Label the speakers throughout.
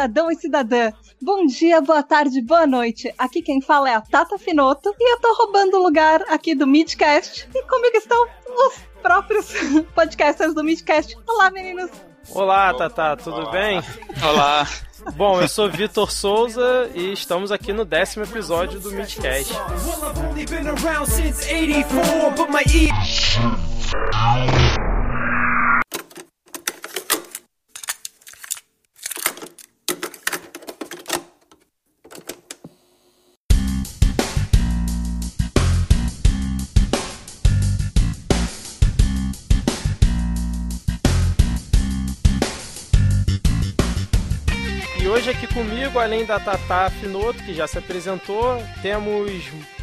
Speaker 1: cidadão e cidadã. Bom dia, boa tarde, boa noite. Aqui quem fala é a Tata Finoto e eu tô roubando o lugar aqui do Midcast. E comigo estão os próprios podcasters do Midcast. Olá, meninos.
Speaker 2: Olá, Tata, tudo bem?
Speaker 3: Olá.
Speaker 2: Bom, eu sou Vitor Souza e estamos aqui no décimo episódio do Midcast. Hoje aqui comigo, além da Tata Finoto, que já se apresentou, temos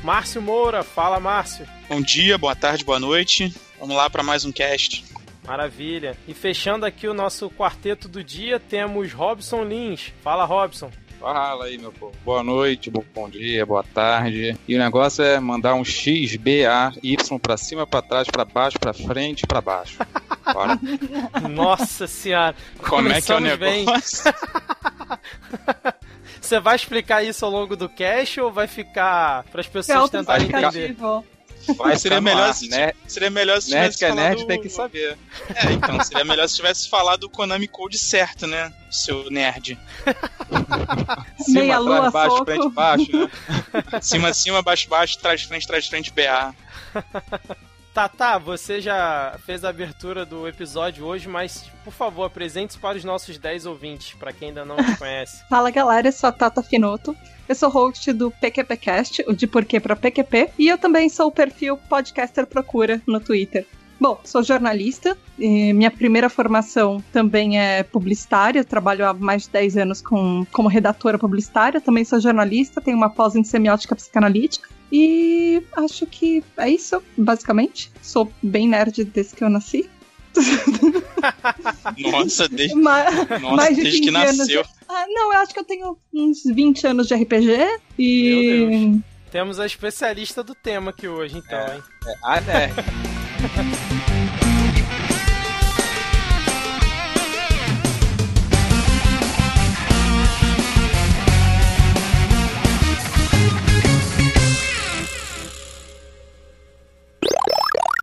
Speaker 2: Márcio Moura. Fala, Márcio.
Speaker 3: Bom dia, boa tarde, boa noite. Vamos lá para mais um cast.
Speaker 2: Maravilha. E fechando aqui o nosso quarteto do dia, temos Robson Lins. Fala, Robson.
Speaker 4: Fala aí, meu povo. Boa noite, bom, dia, boa tarde. E o negócio é mandar um X, B, A, Y pra cima, pra trás, pra baixo, pra frente, pra baixo. Bora.
Speaker 2: Nossa senhora.
Speaker 3: Como é que é o negócio?
Speaker 2: Você vai explicar isso ao longo do cast ou vai ficar para as pessoas tentarem entender?
Speaker 1: Autoexplicativo.
Speaker 4: Vai
Speaker 3: seria melhor se,
Speaker 4: né?
Speaker 3: seria melhor se
Speaker 4: Nerd
Speaker 3: tivesse
Speaker 4: é
Speaker 3: falado...
Speaker 4: nerd tem que saber.
Speaker 3: É, então, seria melhor se tivesse falado o Konami Code certo, né? Seu nerd.
Speaker 4: Cima,
Speaker 1: Meia
Speaker 4: atrás,
Speaker 1: lua,
Speaker 4: baixo,
Speaker 1: soco.
Speaker 4: frente, baixo, né?
Speaker 3: Cima, cima, baixo, baixo, trás, frente, trás, frente, BA.
Speaker 2: Tata, você já fez a abertura do episódio hoje, mas por favor, apresente-se para os nossos 10 ouvintes, para quem ainda não te conhece.
Speaker 1: Fala galera, eu sou a Tata Finoto. Eu sou host do PQPcast, o de Porquê pra PQP, e eu também sou o perfil Podcaster Procura no Twitter. Bom, sou jornalista, e minha primeira formação também é publicitária, trabalho há mais de 10 anos com, como redatora publicitária, também sou jornalista, tenho uma pós em semiótica psicanalítica, e acho que é isso, basicamente. Sou bem nerd desde que eu nasci.
Speaker 3: Nossa, desde,
Speaker 1: Ma-
Speaker 3: nossa,
Speaker 1: mais de
Speaker 3: desde que
Speaker 1: 15 anos
Speaker 3: nasceu.
Speaker 1: Ah, não, eu acho que eu tenho uns 20 anos de RPG e.
Speaker 2: Meu Deus. Temos a especialista do tema aqui hoje, então,
Speaker 4: É.
Speaker 2: hein?
Speaker 4: É, a nerd.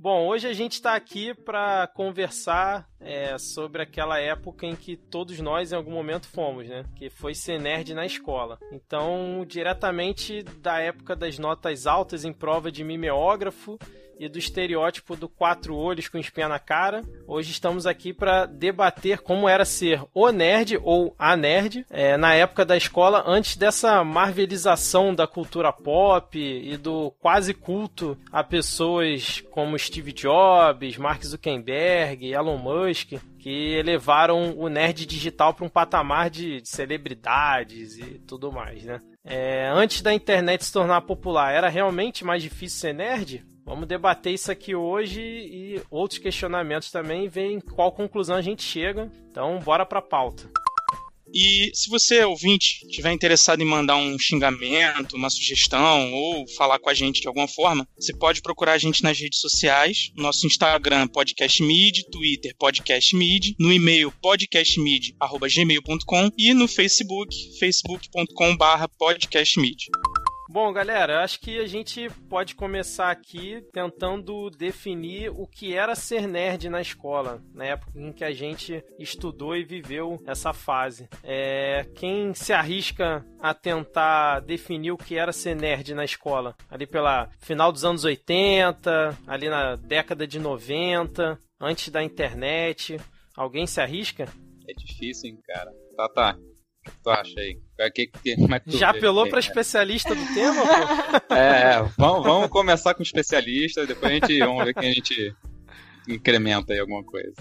Speaker 2: Bom, hoje a gente está aqui para conversar é, sobre aquela época em que todos nós em algum momento fomos, né? Que foi ser nerd na escola. Então, diretamente da época das notas altas em prova de mimeógrafo e do estereótipo do quatro olhos com espinha na cara. Hoje estamos aqui para debater como era ser o nerd ou a nerd é, na época da escola, antes dessa marvelização da cultura pop e do quase culto a pessoas como Steve Jobs, Mark Zuckerberg, Elon Musk, que elevaram o nerd digital para um patamar de, de celebridades e tudo mais, né? É, antes da internet se tornar popular, era realmente mais difícil ser nerd? Vamos debater isso aqui hoje e outros questionamentos também, ver em qual conclusão a gente chega. Então, bora pra pauta.
Speaker 3: E se você, ouvinte, estiver interessado em mandar um xingamento, uma sugestão ou falar com a gente de alguma forma, você pode procurar a gente nas redes sociais, nosso Instagram podcastmid, Twitter podcastmid, no e-mail podcastmid@gmail.com e no Facebook facebook.com/podcastmid.
Speaker 2: Bom, galera, acho que a gente pode começar aqui tentando definir o que era ser nerd na escola, na época em que a gente estudou e viveu essa fase. É, quem se arrisca a tentar definir o que era ser nerd na escola? Ali pela final dos anos 80, ali na década de 90, antes da internet. Alguém se arrisca?
Speaker 4: É difícil, hein, cara. Tá, tá. O que tu acha aí? É que- que- como é que tu
Speaker 2: Já
Speaker 4: vê?
Speaker 2: apelou
Speaker 4: É,
Speaker 2: pra especialista do tema? pô?
Speaker 4: É, é, vamos, vamos começar com especialista, depois a gente vamos ver quem a gente incrementa aí alguma coisa.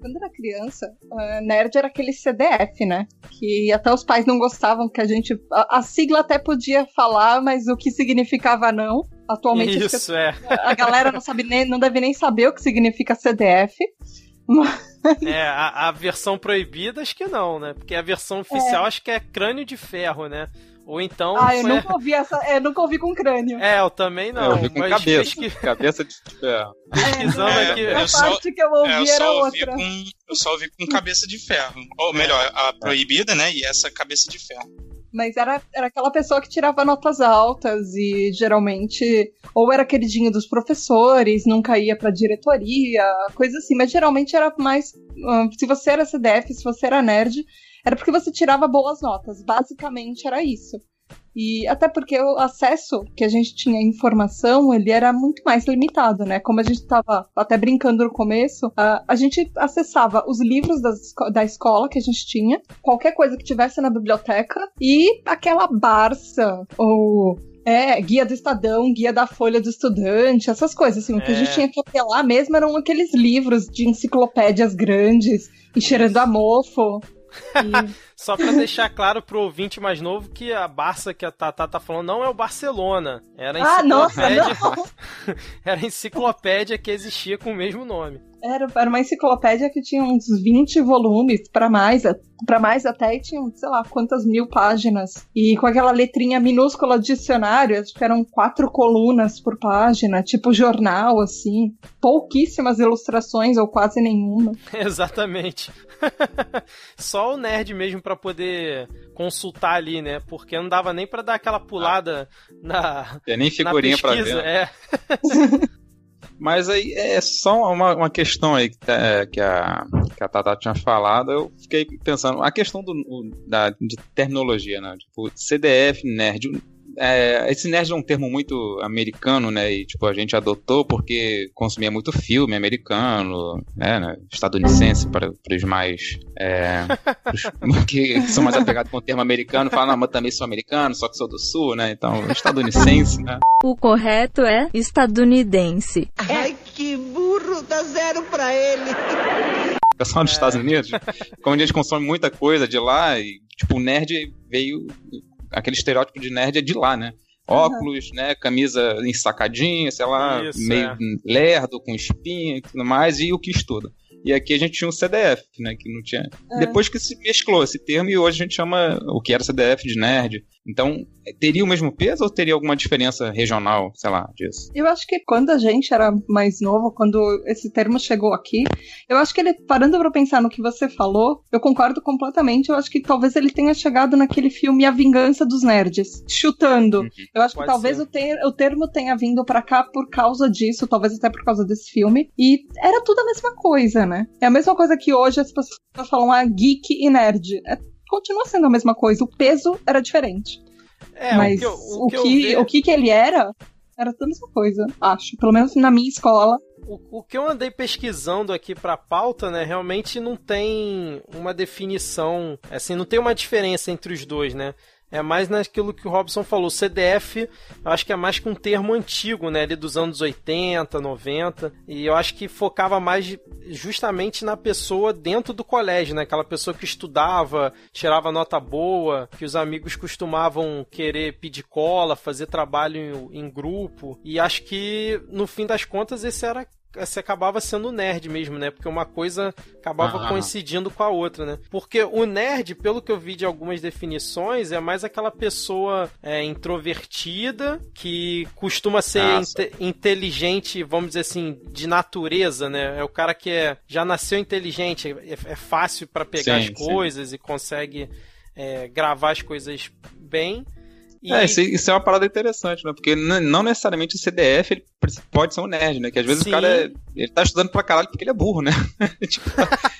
Speaker 1: Quando era criança, ah, nerd era aquele CDF, né? Que até os pais não gostavam que a gente. A, a sigla até podia falar, mas o que significava não. Atualmente
Speaker 2: Isso, é.
Speaker 1: a galera não sabe nem, não deve nem saber o que significa CDF.
Speaker 2: É, a, a versão proibida acho que não, né? Porque a versão oficial acho que é crânio de ferro, né? Ou então.
Speaker 1: Ah, eu nunca ouvi essa. É, nunca ouvi com crânio.
Speaker 2: É, eu também não.
Speaker 4: eu vi com cabeça. Pesqui... Cabeça de ferro.
Speaker 2: Pesquisando
Speaker 3: É,
Speaker 2: aqui.
Speaker 3: eu
Speaker 1: A
Speaker 3: só-
Speaker 1: parte que eu ouvi
Speaker 3: É, eu,
Speaker 1: era
Speaker 3: ouvi
Speaker 1: outra.
Speaker 3: com, eu só ouvi com cabeça de ferro. Ou melhor, a proibida, né? E essa cabeça de ferro.
Speaker 1: Mas era, era aquela pessoa que tirava notas altas e geralmente ou era queridinho dos professores, nunca ia pra diretoria, coisa assim. Mas geralmente era mais. ah, se você era CDF, se você era nerd, era porque você tirava boas notas. Basicamente era isso. E até porque o acesso que a gente tinha à informação, ele era muito mais limitado, né? Como a gente estava até brincando no começo, a, a gente acessava os livros das da escola que a gente tinha, qualquer coisa que tivesse na biblioteca, e aquela Barça, ou é, guia do Estadão, guia da Folha do Estudante, essas coisas, assim. O que a
Speaker 2: É.
Speaker 1: gente tinha que apelar mesmo eram aqueles livros de enciclopédias grandes, e cheirando a mofo. E-
Speaker 2: Só pra deixar claro pro ouvinte mais novo que a Barça que a Tata tá falando não é o Barcelona. Era a
Speaker 1: ah, nossa,
Speaker 2: enciclopédia,
Speaker 1: não!
Speaker 2: era a enciclopédia que existia com o mesmo nome.
Speaker 1: Era, era uma enciclopédia que tinha uns 20 volumes, pra mais, para mais até, e tinha, sei lá, quantas mil páginas. E com aquela letrinha minúscula de dicionário, acho que eram quatro colunas por página, tipo jornal, assim. Pouquíssimas ilustrações, ou quase nenhuma.
Speaker 2: Exatamente. Só o nerd mesmo pra poder consultar ali, né? Porque não dava nem pra dar aquela pulada na,
Speaker 4: Tem nem
Speaker 2: na
Speaker 4: figurinha
Speaker 2: pesquisa.
Speaker 4: ver. né?
Speaker 2: É.
Speaker 4: Mas aí é só uma, uma questão aí que, tá- que a, que a Tata tinha falado. Eu fiquei pensando, a questão do, da, de terminologia, né? Tipo, CDF, nerd. É, esse nerd é um termo muito americano, né? E tipo, a gente adotou porque consumia muito filme americano, né? né, Estadunidense, para os mais. É, os que são mais apegados com o termo americano, falam, não, mas também sou americano, só que sou do sul, né? Então, estadunidense, né?
Speaker 5: O correto é estadunidense.
Speaker 6: Ai, que burro, dá zero pra ele.
Speaker 4: pessoal dos Estados Unidos, como a gente consome muita coisa de lá, e tipo, o nerd veio. Aquele estereótipo de nerd é de lá, né? Óculos, né? Camisa ensacadinha, sei lá,
Speaker 2: Isso,
Speaker 4: meio
Speaker 2: é.
Speaker 4: lerdo, com espinha e tudo mais, e o que estuda. E aqui a gente tinha um CDF, né? Que não tinha.
Speaker 1: É.
Speaker 4: Depois que se mesclou esse termo, e hoje a gente chama o que era CDF de nerd. Então, teria o mesmo peso ou teria alguma diferença regional, sei lá, disso?
Speaker 1: Eu acho que quando a gente era mais novo, quando esse termo chegou aqui, eu acho que ele, parando pra pensar no que você falou, eu concordo completamente. Eu acho que talvez ele tenha chegado naquele filme A Vingança dos Nerds, chutando.
Speaker 4: Uhum.
Speaker 1: Eu acho que
Speaker 2: Pode
Speaker 1: talvez
Speaker 2: ser.
Speaker 1: o, ter- o termo tenha vindo pra cá por causa disso, talvez até por causa desse filme. E era tudo a mesma coisa, né? É a mesma coisa que hoje as pessoas falam, ah, geek e nerd. É- continua sendo a mesma coisa, o peso era diferente.
Speaker 2: É,
Speaker 1: Mas
Speaker 2: o que, eu-
Speaker 1: o,
Speaker 2: o
Speaker 1: que,
Speaker 2: que,
Speaker 1: o que que ele era, era a mesma coisa, acho. Pelo menos na minha escola.
Speaker 2: O, o que eu andei pesquisando aqui pra pauta, né, realmente não tem uma definição, assim, não tem uma diferença entre os dois, né? É mais naquilo que o Robson falou. CDF, eu acho que é mais que um termo antigo, né? Ali dos anos 80, 90. E eu acho que focava mais justamente na pessoa dentro do colégio, né? Aquela pessoa que estudava, tirava nota boa, que os amigos costumavam querer pedir cola, fazer trabalho em, em grupo. E acho que, no fim das contas, esse era você acabava sendo nerd mesmo, né? Porque uma coisa acabava
Speaker 4: Aham.
Speaker 2: coincidindo com a outra, né? Porque o nerd, pelo que eu vi de algumas definições, é mais aquela pessoa é, introvertida que costuma ser
Speaker 4: Ah,
Speaker 2: inte- inteligente, vamos dizer assim, de natureza, né? É o cara que é, já nasceu inteligente, é, é fácil para pegar
Speaker 4: Sim,
Speaker 2: as
Speaker 4: sim.
Speaker 2: coisas e consegue é, gravar as coisas bem. E-
Speaker 4: É, isso, isso é uma parada interessante, né? Porque não necessariamente o CDF ele pode ser um nerd, né? Que às vezes
Speaker 2: Sim.
Speaker 4: o cara é, ele tá estudando pra caralho porque ele é burro, né? Tipo,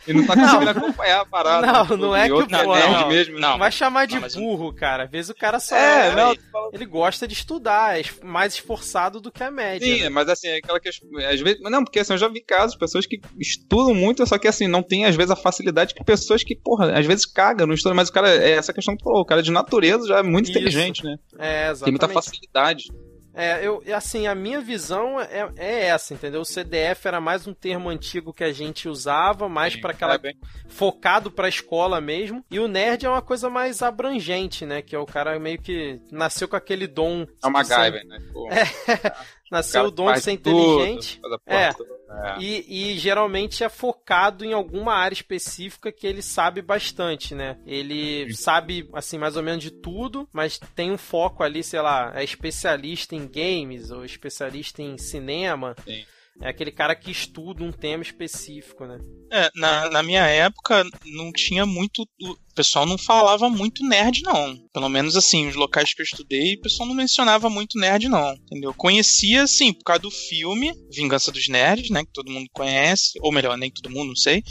Speaker 4: ele não tá conseguindo acompanhar a parada.
Speaker 2: Não,
Speaker 4: né?
Speaker 2: não é que o pô,
Speaker 4: nerd
Speaker 2: não.
Speaker 4: mesmo.
Speaker 3: Não.
Speaker 2: Vai chamar de
Speaker 3: Não,
Speaker 2: burro, cara. Às vezes o cara só
Speaker 4: É, não, tu fala-
Speaker 2: ele gosta de estudar, é mais esforçado do que a média.
Speaker 4: Sim,
Speaker 2: né?
Speaker 4: mas assim, é aquela questão. Às vezes. Não, porque assim, eu já vi casos, pessoas que estudam muito, só que assim, não tem às vezes a facilidade que pessoas que, porra, às vezes cagam no estudo, mas o cara, é essa questão que falou, o cara de natureza já é muito
Speaker 2: Isso.
Speaker 4: inteligente, né?
Speaker 2: É,
Speaker 4: Tem muita
Speaker 2: exatamente.
Speaker 4: facilidade.
Speaker 2: É, eu, assim, a minha visão é, é essa, entendeu? O CDF era mais um termo antigo que a gente usava, mais para aquela
Speaker 4: É,
Speaker 2: focado pra escola mesmo. E o nerd é uma coisa mais abrangente, né? Que é o cara meio que nasceu com aquele dom.
Speaker 4: É uma MacGyver, né? Pô,
Speaker 2: Nasceu
Speaker 4: cara
Speaker 2: o dom de ser inteligente.
Speaker 4: a
Speaker 2: É.
Speaker 4: toda. É.
Speaker 2: E, e geralmente é focado em alguma área específica que ele sabe bastante, né? Ele sabe, assim, mais ou menos de tudo, mas tem um foco ali, sei lá, é especialista em games ou especialista em cinema.
Speaker 4: Sim.
Speaker 2: É aquele cara que estuda um tema específico, né?
Speaker 3: É, na, na minha época não tinha muito. O pessoal não falava muito nerd, não. Pelo menos assim, os locais que eu estudei, o pessoal não mencionava muito nerd, não. Entendeu? Conhecia, assim, por causa do filme Vingança dos Nerds, né? Que todo mundo conhece. Ou melhor, nem todo mundo, não sei.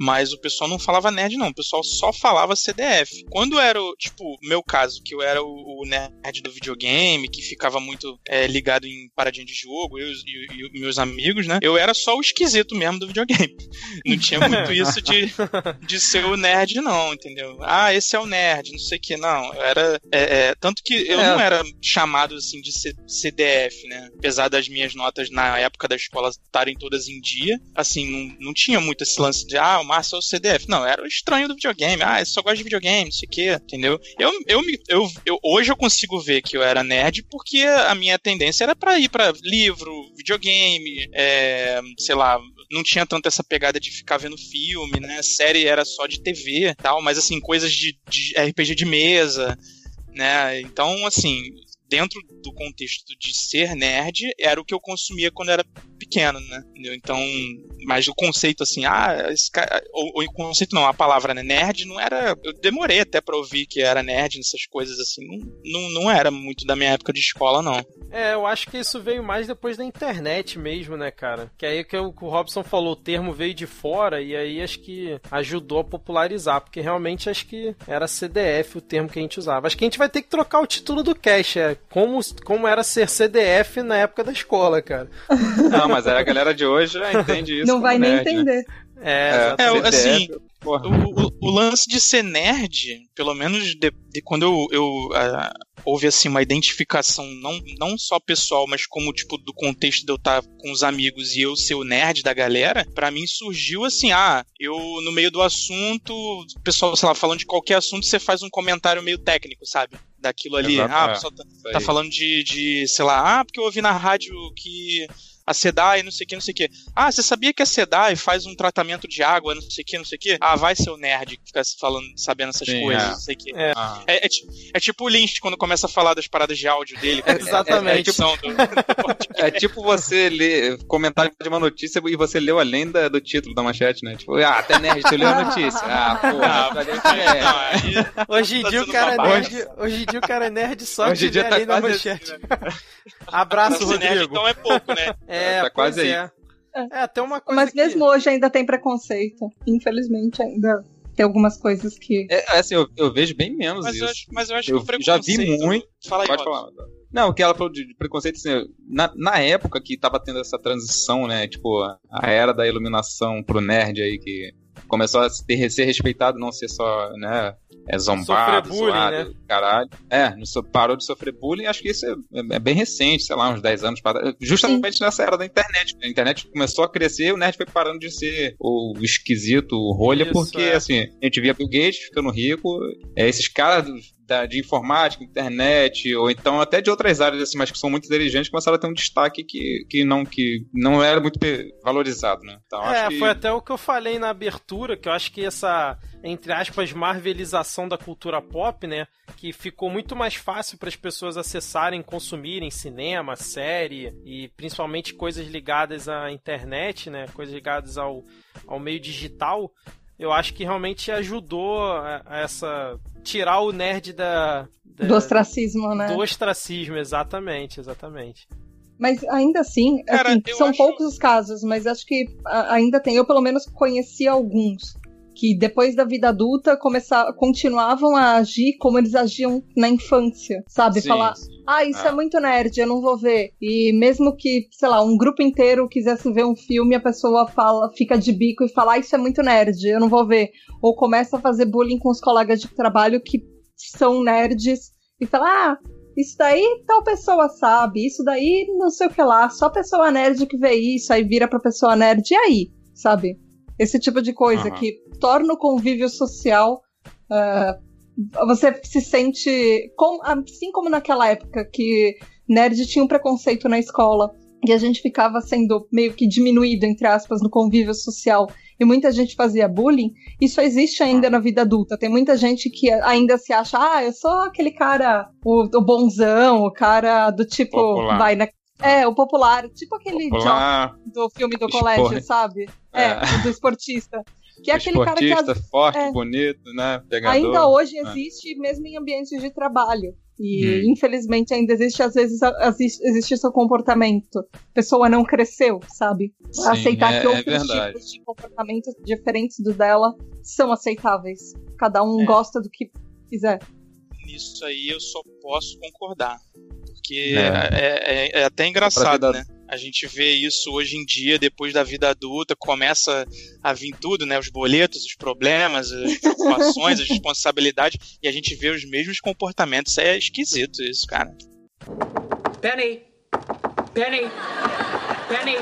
Speaker 3: Mas o pessoal não falava nerd, não. O pessoal só falava CDF. Quando era, o, tipo, meu caso, que eu era o, o nerd do videogame, que ficava muito é, ligado em paradinha de jogo, eu e, e- meus amigos, né? Eu era só o esquisito mesmo do videogame. Não tinha muito isso de, de ser o nerd, não, entendeu? Ah, esse é o nerd, não sei o que, não. Eu era. é, é, tanto que eu
Speaker 4: É.
Speaker 3: não era chamado assim de C- CDF, né? Apesar das minhas notas na época da escola estarem todas em dia, assim, não, não tinha muito esse lance de, ah, o Márcio é o CDF. Não, era o estranho do videogame. Ah, eu só gosto de videogame, não sei o que, entendeu? Eu, eu, eu, eu, hoje eu consigo ver que eu era nerd porque a minha tendência era pra ir pra livro, videogame, é, sei lá, não tinha tanto essa pegada de ficar vendo filme, né? Série era só de TV tal, mas assim, coisas de, de RPG de mesa, né? Então, assim, dentro do contexto de ser nerd, era o que eu consumia quando era pequeno, né? Entendeu? Então, mas o conceito assim, ah, esse cara, ou, o conceito não, a palavra né, nerd não era, eu demorei até pra ouvir que era nerd nessas coisas assim, não, não, não era muito da minha época de escola não.
Speaker 2: É, eu acho que isso veio mais depois da internet mesmo, né, cara? Que aí que o que o Robson falou, o termo veio de fora e aí acho que ajudou a popularizar, porque realmente acho que era CDF o termo que a gente usava. Acho que a gente vai ter que trocar o título do cast, é como, como era ser CDF na época da escola, cara.
Speaker 4: Não, mas a galera de hoje já entende isso.
Speaker 1: Não vai nem
Speaker 4: nerd, né?
Speaker 1: entender.
Speaker 2: É,
Speaker 3: É,
Speaker 2: exatamente.
Speaker 3: assim. O, o- o lance de ser nerd, pelo menos de, de quando eu, eu ah, houve assim uma identificação não, não só pessoal, mas como tipo do contexto de eu estar com os amigos e eu ser o nerd da galera, pra mim surgiu assim, ah, eu no meio do assunto, o pessoal, sei lá, falando de qualquer assunto, você faz um comentário meio técnico, sabe? Daquilo ali.
Speaker 4: Exato,
Speaker 3: ah, o
Speaker 4: é.
Speaker 3: pessoal tá, tá falando de, de, sei lá, ah, porque eu ouvi na rádio que a SEDAI, não sei o que, não sei o que. Ah, você sabia que a SEDAI faz um tratamento de água, não sei o que, não sei o que? Ah, vai ser o nerd que fica falando, sabendo essas
Speaker 4: Sim,
Speaker 3: coisas,
Speaker 4: é.
Speaker 3: não sei o que.
Speaker 2: É.
Speaker 4: Ah,
Speaker 3: É, é é tipo o Lynch quando começa a falar das paradas de áudio dele.
Speaker 2: Exatamente.
Speaker 3: É, é a edição do, do.
Speaker 4: É tipo você ler comentário de uma notícia e você leu além da- do título da manchete, né? Tipo, ah, até nerd, tu leu a notícia. Ah,
Speaker 3: Ah,
Speaker 4: porra,
Speaker 3: não, aí-
Speaker 2: Hoje em
Speaker 3: Tá
Speaker 2: dia o cara é nerd. Hoje em dia o cara é nerd só
Speaker 4: Hoje em
Speaker 2: que
Speaker 4: dia tá
Speaker 2: na
Speaker 4: quase
Speaker 2: manchete.
Speaker 4: assim,
Speaker 2: Abraço,
Speaker 3: Pra ser nerd,
Speaker 2: Rodrigo.
Speaker 3: então é pouco, né?
Speaker 2: É,
Speaker 4: Tá
Speaker 2: pois
Speaker 4: quase aí.
Speaker 2: é. É, tem uma coisa
Speaker 1: Mas
Speaker 2: que...
Speaker 1: mesmo hoje ainda tem preconceito. Infelizmente ainda tem algumas coisas que.
Speaker 4: É, assim, eu, eu vejo bem menos
Speaker 3: Mas eu,
Speaker 4: isso.
Speaker 3: acho, mas eu acho
Speaker 4: Eu
Speaker 3: que o
Speaker 4: já vi muito.
Speaker 3: Fala aí,
Speaker 4: Pode falar. Não, o que ela falou de, de preconceito, assim, na, na época que tava tendo essa transição, né? Tipo, a era da iluminação pro nerd aí, que começou a ter, ser respeitado, não ser só, né? É zombado,
Speaker 2: bullying,
Speaker 4: zoado,
Speaker 2: né?
Speaker 4: caralho. É, parou de sofrer bullying, acho que isso é, é bem recente, sei lá, uns 10 anos para Justamente nessa era da internet. A internet começou a crescer, o nerd foi parando de ser o esquisito, o rolha,
Speaker 2: Isso,
Speaker 4: porque,
Speaker 2: é.
Speaker 4: assim, a gente via Bill Gates ficando rico, é, esses caras da- de informática, internet, ou então até de outras áreas, assim, mas que são muito inteligentes, começaram a ter um destaque que, que, não, que não era muito valorizado, né? Então,
Speaker 2: É,
Speaker 4: que...
Speaker 2: foi até o que eu falei na abertura, que eu acho que essa, entre aspas, marvelização da cultura pop, né? Que ficou muito mais fácil para as pessoas acessarem, consumirem cinema, série e principalmente coisas ligadas à internet, né? Coisas ligadas ao, ao meio digital. Eu acho que realmente ajudou a, a essa. tirar o nerd da. da
Speaker 1: Do ostracismo, né?
Speaker 2: do ostracismo, exatamente, exatamente.
Speaker 1: Mas ainda assim,
Speaker 3: Cara,
Speaker 1: assim, são
Speaker 3: acho-
Speaker 1: poucos os casos, mas acho que ainda tem. Eu, pelo menos, conheci alguns que depois da vida adulta começar, continuavam a agir como eles agiam na infância, sabe?
Speaker 4: Sim,
Speaker 1: Falar,
Speaker 4: sim.
Speaker 1: ah, isso
Speaker 4: Ah.
Speaker 1: é muito nerd, eu não vou ver. E mesmo que, sei lá, um grupo inteiro quisesse ver um filme, a pessoa fala, fica de bico e fala, ah, isso é muito nerd, eu não vou ver. Ou começa a fazer bullying com os colegas de trabalho que são nerds e fala, ah, isso daí tal pessoa sabe, isso daí não sei o que lá, só pessoa nerd que vê isso, aí vira pra pessoa nerd, e aí? Sabe? Esse tipo de coisa
Speaker 4: Aham.
Speaker 1: que torna o convívio social. ah, você se sente. com- assim como naquela época que nerd tinha um preconceito na escola. e a gente ficava sendo meio que diminuído, entre aspas, no convívio social, e muita gente fazia bullying, isso existe ainda na vida adulta. Tem muita gente que ainda se acha, ah, eu sou aquele cara, o, o bonzão, o cara do tipo,
Speaker 4: Popular.
Speaker 1: vai na. É, o popular, tipo aquele
Speaker 4: Popular,
Speaker 1: do filme do
Speaker 4: Esporte.
Speaker 1: colégio, sabe? É,
Speaker 4: É.
Speaker 1: o do esportista. Que é aquele cara que
Speaker 4: esportista,
Speaker 1: às-
Speaker 4: forte,
Speaker 1: é.
Speaker 4: bonito, né? Pegador.
Speaker 1: ainda hoje
Speaker 4: É.
Speaker 1: existe, mesmo em ambientes de trabalho. E
Speaker 4: Hum.
Speaker 1: infelizmente ainda existe, às vezes, existe, existe esse comportamento. A pessoa não cresceu, sabe?
Speaker 4: Sim,
Speaker 1: Aceitar
Speaker 4: é-
Speaker 1: que
Speaker 4: é
Speaker 1: outros tipos de comportamentos diferentes do dela são aceitáveis. Cada um
Speaker 3: É.
Speaker 1: gosta do que quiser.
Speaker 3: Nisso aí eu só posso concordar. Porque
Speaker 4: É.
Speaker 3: é, é- é até engraçado,
Speaker 4: vida-
Speaker 3: né? A gente vê isso hoje em dia, depois da vida adulta, começa a vir tudo, né? Os boletos, os problemas, as preocupações, as responsabilidades, e a gente vê os mesmos comportamentos. É esquisito isso, cara.
Speaker 7: Penny! Penny! Penny!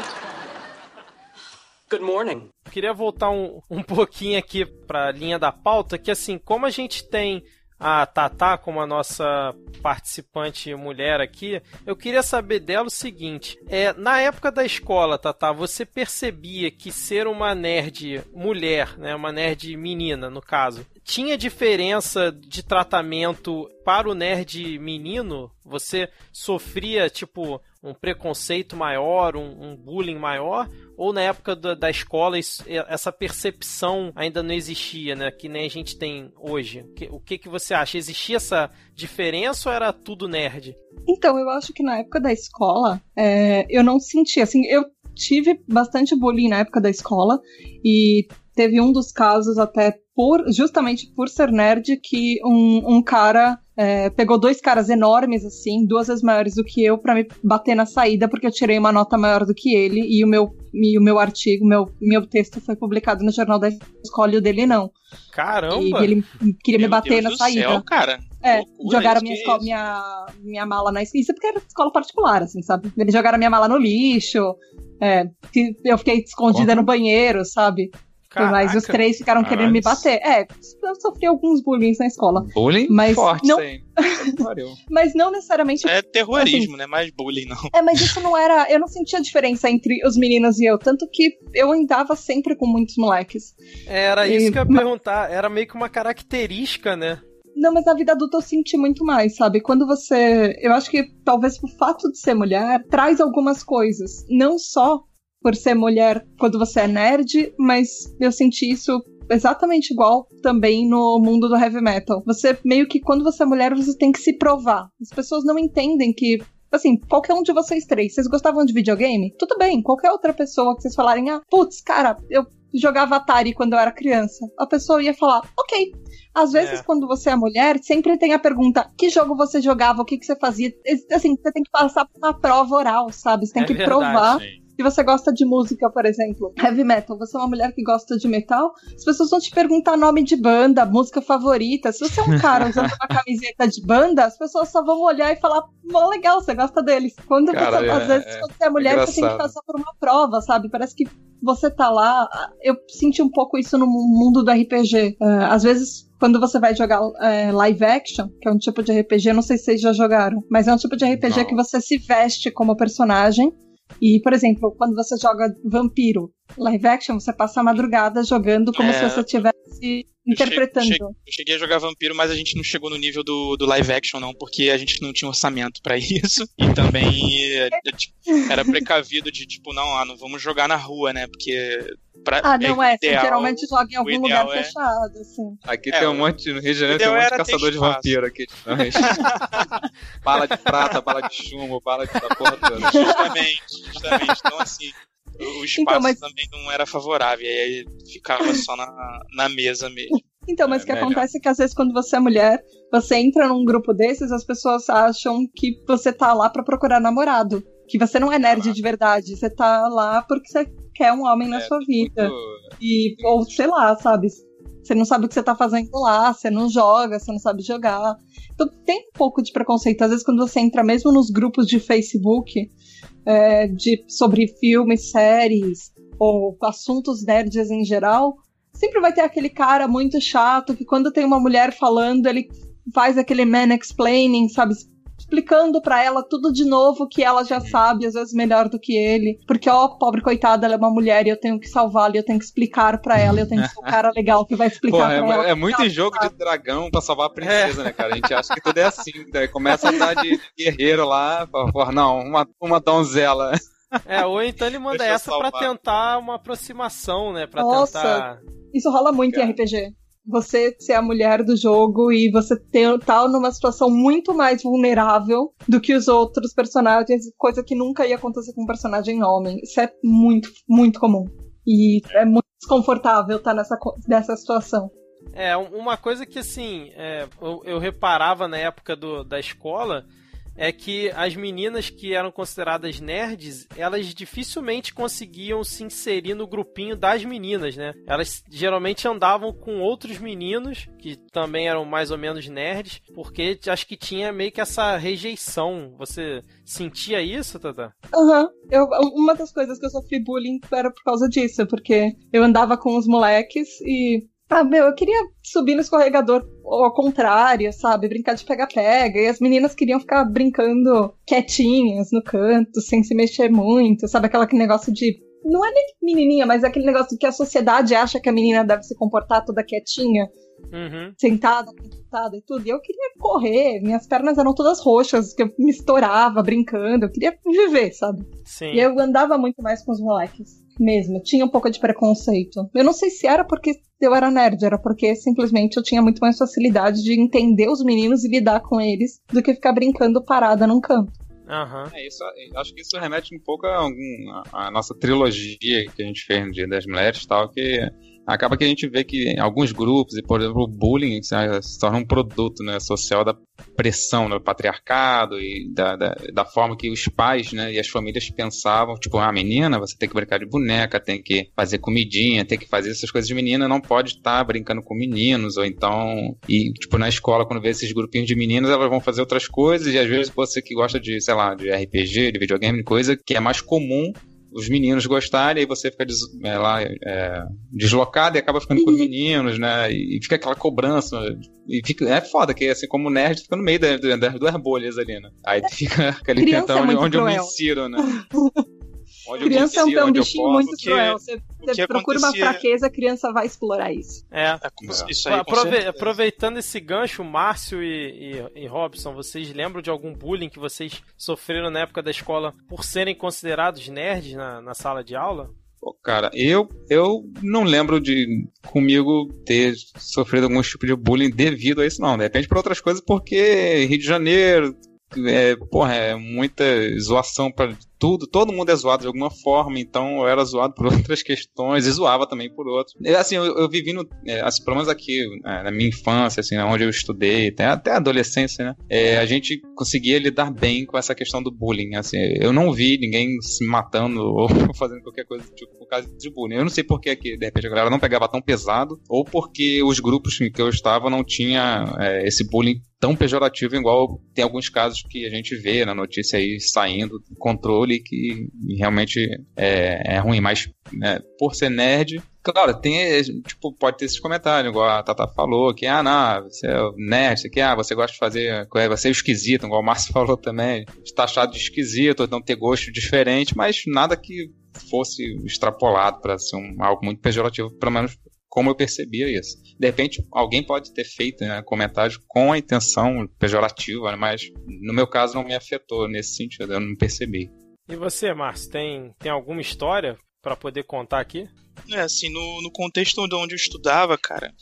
Speaker 7: Good morning.
Speaker 2: Queria voltar um, um pouquinho aqui para a linha da pauta, que assim, como a gente tem a Tatá como a nossa participante mulher aqui, eu queria saber dela o seguinte: é, na época da escola, Tatá, você percebia que ser uma nerd mulher, né, uma nerd menina, no caso, tinha diferença de tratamento para o nerd menino? Você sofria, tipo, um preconceito maior, um, um bullying maior? Ou na época da, da escola isso- essa percepção ainda não existia, né? Que nem a gente tem hoje. O que, o que, que você acha? Existia essa diferença ou era tudo nerd?
Speaker 1: Então, eu acho que na época da escola, é, eu não senti, assim, eu tive bastante bullying na época da escola, e teve um dos casos até por, justamente por ser nerd, que um, um cara é, pegou dois caras enormes, assim, duas vezes maiores do que eu, pra me bater na saída, porque eu tirei uma nota maior do que ele, e o meu, e o meu artigo, meu, meu texto foi publicado no jornal da escola e o dele não. E
Speaker 2: Caramba!
Speaker 1: ele queria me
Speaker 3: Meu
Speaker 1: bater
Speaker 3: Deus
Speaker 1: na
Speaker 3: do
Speaker 1: saída.
Speaker 3: Céu, cara.
Speaker 1: É,
Speaker 3: Loucura,
Speaker 1: jogaram minha,
Speaker 3: é
Speaker 1: escola,
Speaker 3: isso.
Speaker 1: minha, minha mala na escola. Isso porque era escola particular, assim, sabe? Eles jogaram minha mala no lixo. É, que eu fiquei escondida no banheiro, sabe? Mas os
Speaker 2: Caraca.
Speaker 1: três ficaram querendo me bater. É, eu sofri alguns bullying na escola.
Speaker 4: Bullying
Speaker 1: Mas
Speaker 4: forte,
Speaker 1: não-. Mas não necessariamente.
Speaker 3: É terrorismo, né? Mais bullying, não.
Speaker 1: É, mas isso não era. Eu não sentia diferença entre os meninos e eu. Tanto que eu andava sempre com muitos moleques.
Speaker 2: Era
Speaker 1: E-
Speaker 2: isso que eu ia perguntar. Era meio que uma característica, né?
Speaker 1: Não, mas na vida adulta eu senti muito mais, sabe? Quando você. Eu acho que talvez o fato de ser mulher traz algumas coisas. Não só por ser mulher quando você é nerd, mas eu senti isso exatamente igual também no mundo do heavy metal. Você meio que quando você é mulher, você tem que se provar. As pessoas não entendem que. Assim, qualquer um de vocês três, vocês gostavam de videogame? Tudo bem, qualquer outra pessoa que vocês falarem, ah, putz, cara, eu jogava Atari quando eu era criança. A pessoa ia falar, ok, às vezes,
Speaker 2: É.
Speaker 1: quando você é mulher, sempre tem a pergunta: que jogo você jogava, o que, que você fazia? Assim, você tem que passar por uma prova oral, sabe? Você tem
Speaker 2: É
Speaker 1: que
Speaker 2: verdade,
Speaker 1: provar
Speaker 4: Sim.
Speaker 1: Que você gosta de música, por exemplo. Heavy metal, você é uma mulher que gosta de metal, as pessoas vão te perguntar nome de banda, música favorita. Se você é um cara usando uma camiseta de banda, as pessoas só vão olhar e falar: mó legal, você gosta deles. Quando
Speaker 4: Cara,
Speaker 1: você,
Speaker 4: é-
Speaker 1: às vezes,
Speaker 4: é
Speaker 1: quando você é mulher, você tem que passar por uma prova, sabe? Parece que você tá lá. Eu senti um pouco isso no mundo do RPG. É, às vezes, quando você vai jogar é, live action, que é um tipo de RPG, eu não sei se vocês já jogaram, mas é um tipo de RPG
Speaker 4: Não.
Speaker 1: que você se veste como personagem. E, por exemplo, quando você joga vampiro live action, você passa a madrugada jogando como
Speaker 3: É,
Speaker 1: se você estivesse interpretando.
Speaker 3: cheguei- Eu cheguei a jogar Vampiro, mas a gente não chegou no nível do, do live action, não, porque a gente não tinha orçamento pra isso. E também é, é, tipo, era precavido de, tipo, não, ah, não vamos jogar na rua, né? Porque. Pra,
Speaker 1: Ah, não é. Você
Speaker 3: ideal-
Speaker 1: geralmente joga em algum lugar
Speaker 3: é-
Speaker 1: fechado, assim.
Speaker 4: Aqui
Speaker 3: É,
Speaker 4: tem um monte, no Rio de Janeiro tem um monte de caçador de vampiro aqui. Mas... bala de prata, bala de chumbo, bala de da porra toda.
Speaker 3: Justamente, justamente. Então, assim, o espaço
Speaker 1: Então, mas-
Speaker 3: também não era favorável. E aí ficava só na, na mesa mesmo.
Speaker 1: Então, mas
Speaker 4: É
Speaker 1: o que
Speaker 4: melhor.
Speaker 1: acontece é que às vezes quando você é mulher, você entra num grupo desses, as pessoas acham que você tá lá pra procurar namorado. Que você não é nerd de verdade. Você tá lá porque você quer um homem na
Speaker 4: É,
Speaker 1: sua vida.
Speaker 4: Muito-
Speaker 1: E, ou sei lá, sabe? Você não sabe o que você tá fazendo lá, você não joga, você não sabe jogar. Então tem um pouco de preconceito. Às vezes, quando você entra mesmo nos grupos de Facebook é, de, sobre filmes, séries ou assuntos nerds em geral, sempre vai ter aquele cara muito chato que quando tem uma mulher falando, ele faz aquele man explaining, sabe? Explicando para ela tudo de novo que ela já sabe, às vezes melhor do que ele. Porque, ó, pobre coitada, ela é uma mulher e eu tenho que salvá-la, e eu tenho que explicar para ela, eu tenho que ser o cara legal que vai explicar
Speaker 4: Pô, é,
Speaker 1: pra ela.
Speaker 4: é muito em jogo de dragão pra salvar a princesa, né, cara? A gente acha que tudo é assim. Daí começa a andar de guerreiro lá, pra- não, uma, uma donzela.
Speaker 2: É, ou então ele manda
Speaker 4: Deixa
Speaker 2: essa pra
Speaker 4: salvar.
Speaker 2: tentar uma aproximação, né? Pra
Speaker 1: Nossa.
Speaker 2: tentar.
Speaker 1: Isso rola muito
Speaker 4: Cara.
Speaker 1: em RPG. Você ser a mulher do jogo e você ter, tá numa situação muito mais vulnerável do que os outros personagens, coisa que nunca ia acontecer com um personagem homem. Isso é muito, muito comum. E é muito desconfortável estar nessa, co- nessa situação.
Speaker 2: É, um- uma coisa que assim, é, eu, eu reparava na época do, da escola é que as meninas que eram consideradas nerds, elas dificilmente conseguiam se inserir no grupinho das meninas, né? Elas geralmente andavam com outros meninos que também eram mais ou menos nerds, porque acho que tinha meio que essa rejeição. Você sentia isso, Tata?
Speaker 1: Aham. Eu, uma das coisas que eu sofri bullying era por causa disso, porque eu andava com os moleques e. Ah, meu, eu queria subir no escorregador ao contrário, sabe? Brincar de pega-pega. E as meninas queriam ficar brincando quietinhas no canto, sem se mexer muito, sabe? Aquela aquele negócio de. Não é nem menininha, mas é aquele negócio que a sociedade acha que a menina deve se comportar toda quietinha
Speaker 2: Uhum.
Speaker 1: sentada, sentada e tudo. E eu queria correr, minhas pernas eram todas roxas, que eu me estourava brincando, eu queria viver, sabe?
Speaker 2: Sim.
Speaker 1: E eu andava muito mais com os moleques, mesmo. Eu tinha um pouco de preconceito. Eu não sei se era porque eu era nerd, era porque simplesmente eu tinha muito mais facilidade de entender os meninos e lidar com eles do que ficar brincando parada num canto.
Speaker 2: Aham.
Speaker 4: É, isso, acho que isso remete um pouco a, algum, a, a nossa trilogia que a gente fez no Dia das Mulheres e tal, que acaba que a gente vê que alguns grupos, e por exemplo, o bullying se, se torna um produto né, social da pressão do patriarcado e da, da, da forma que os pais né, e as famílias pensavam, tipo, ah, menina, você tem que brincar de boneca, tem que fazer comidinha, tem que fazer essas coisas. De menina, não pode estar brincando com meninos, ou então, e tipo, na escola, quando vê esses grupinhos de meninas, elas vão fazer outras coisas, e às vezes você que gosta de, sei lá, de RPG, de videogame, coisa que é mais comum os meninos gostarem, aí você fica des, é, lá é, deslocado e acaba ficando com os meninos, né? E fica aquela cobrança. E fica, é foda, que assim, como nerd, fica no meio das, das duas bolhas ali, né? Aí fica aquele
Speaker 1: Criança
Speaker 4: tentando
Speaker 1: é
Speaker 4: onde, onde eu me insiro, né? Onde
Speaker 1: criança é um, é um bichinho
Speaker 4: posso.
Speaker 1: muito
Speaker 3: porque-
Speaker 1: cruel. Você,
Speaker 3: o
Speaker 1: você procura uma
Speaker 3: acontecia-
Speaker 1: fraqueza, a criança vai explorar isso.
Speaker 2: É.
Speaker 3: É, Isso aí,
Speaker 2: Aprove-
Speaker 3: certeza.
Speaker 2: aproveitando esse gancho, Márcio e, e, e Robson, vocês lembram de algum bullying que vocês sofreram na época da escola por serem considerados nerds na, na sala de aula?
Speaker 4: Pô, cara, eu, eu não lembro de comigo ter sofrido algum tipo de bullying devido a isso, não. De repente por outras coisas, porque Rio de Janeiro, é, porra, é muita zoação pra tudo, todo mundo é zoado de alguma forma, então eu era zoado por outras questões e zoava também por outros. E, assim, eu, eu vivi no, é, assim, pelo menos aqui, é, na minha infância, assim, onde eu estudei, até, até a adolescência, né, é, a gente conseguia lidar bem com essa questão do bullying, assim, eu não vi ninguém se matando ou fazendo qualquer coisa tipo, por causa de bullying. Eu não sei por que, de repente, a galera não pegava tão pesado, ou porque os grupos em que eu estava não tinha é, esse bullying tão pejorativo igual tem alguns casos que a gente vê na notícia aí saindo do controle que realmente é, é ruim, mas né, por ser nerd, claro, tem, tipo, pode ter esses comentários, igual a Tata falou, que, ah, não, você é nerd, você, quer, ah, você gosta de fazer, você é esquisito, igual o Márcio falou também, está achado de esquisito, não ter gosto diferente, mas nada que fosse extrapolado para ser um, algo muito pejorativo, pelo menos como eu percebia isso. De repente, alguém pode ter feito né, comentários com a intenção pejorativa, mas no meu caso não me afetou nesse sentido, eu não percebi.
Speaker 2: E você, Márcio, tem, tem alguma história para poder contar aqui?
Speaker 3: É, assim, no, no contexto de onde eu estudava, cara,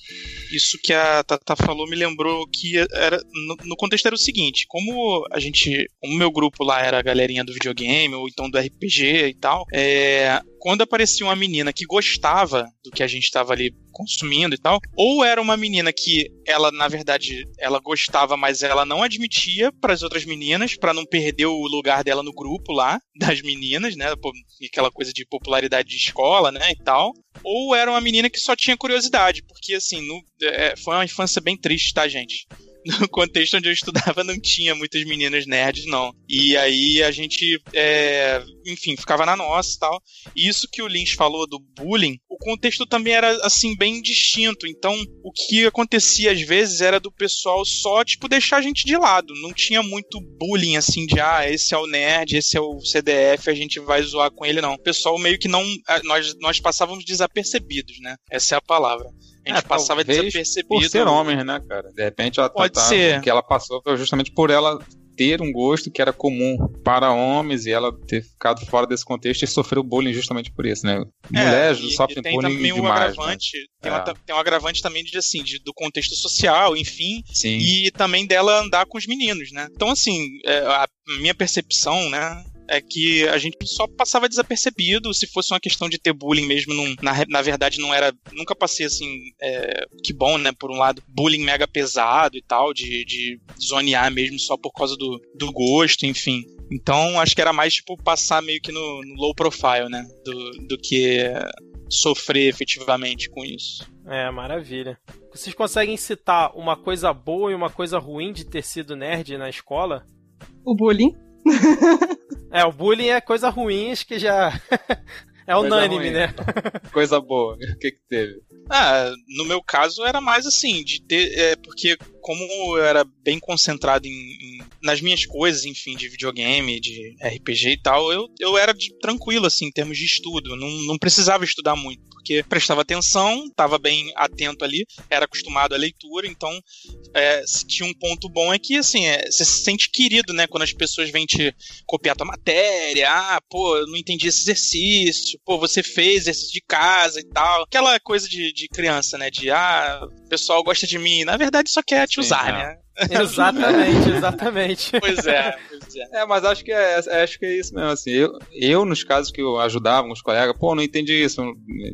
Speaker 3: isso que a Tata falou me lembrou que era. No, no contexto era o seguinte: como a gente. O meu grupo lá era a galerinha do videogame, ou então do RPG e tal, é, quando aparecia uma menina que gostava do que a gente estava ali consumindo e tal, ou era uma menina que ela, na verdade, ela gostava, mas ela não admitia para as outras meninas, para não perder o lugar dela no grupo lá, das meninas, né? Aquela coisa de popularidade de escola, né? E tal. Ou era uma menina que só tinha curiosidade, porque assim, no- é, foi uma infância bem triste, tá, gente? No contexto onde eu estudava não tinha muitas meninas nerds, não. E aí a gente, é, enfim, ficava na nossa e tal. E isso que o Lynch falou do bullying, o contexto também era, assim, bem distinto. Então, o que acontecia às vezes era do pessoal só, tipo, deixar a gente de lado. Não tinha muito bullying, assim, de, ah, esse é o nerd, esse é o CDF, a gente vai zoar com ele, não. O pessoal meio que não. Nós, nós passávamos desapercebidos, né? Essa é a palavra. A gente
Speaker 4: É,
Speaker 3: passava desapercebido.
Speaker 4: Por ser homem, né, cara? De repente ela
Speaker 3: Pode
Speaker 4: tá-
Speaker 3: ser.
Speaker 4: Que ela passou foi justamente por ela ter um gosto que era comum para homens e ela ter ficado fora desse contexto e sofreu bullying justamente por isso, né? Mulheres
Speaker 3: É,
Speaker 4: sofrem
Speaker 3: tem
Speaker 4: bullying
Speaker 3: também um
Speaker 4: demais, né?
Speaker 3: agravante, tem,
Speaker 4: É.
Speaker 3: uma- tem um agravante também de assim, de- do contexto social, enfim,
Speaker 4: Sim.
Speaker 3: e também dela andar com os meninos, né? Então assim, é, a minha percepção, né? É que a gente só passava desapercebido. Se fosse uma questão de ter bullying mesmo, não- na, na verdade não era. Nunca passei assim. é, que bom, né? Por um lado, bullying mega pesado e tal, de, de zonear mesmo só por causa do, do gosto, enfim. Então acho que era mais tipo passar meio que no, no low profile, né? Do, do que sofrer efetivamente com isso.
Speaker 2: É, maravilha. Vocês conseguem citar uma coisa boa e uma coisa ruim de ter sido nerd na escola?
Speaker 1: O bullying.
Speaker 2: É, o bullying é coisa ruim, acho que já. é
Speaker 4: Coisa
Speaker 2: unânime,
Speaker 4: ruim.
Speaker 2: né?
Speaker 4: Coisa boa. O que que teve?
Speaker 3: Ah, no meu caso era mais assim, de ter. É, porque como eu era bem concentrado em, em- nas minhas coisas, enfim, de videogame, de RPG e tal, eu, eu era de- tranquilo, assim, em termos de estudo. Não, não precisava estudar muito, porque prestava atenção, estava bem atento ali, era acostumado à leitura, então é, se tinha um ponto bom é que, assim, é, você se sente querido, né? Quando as pessoas vêm te copiar tua matéria, ah, pô, eu não entendi esse exercício, pô, você fez exercício de casa e tal. Aquela coisa de, de criança, né? De, ah, o pessoal gosta de mim. Na verdade, só quer te
Speaker 4: Sim,
Speaker 3: usar,
Speaker 4: é.
Speaker 3: né?
Speaker 2: exatamente, exatamente.
Speaker 3: Pois é, pois é.
Speaker 4: É, mas acho que é, é- acho que é isso mesmo, assim, eu, eu nos casos que eu ajudava uns colegas, pô, não entendi isso,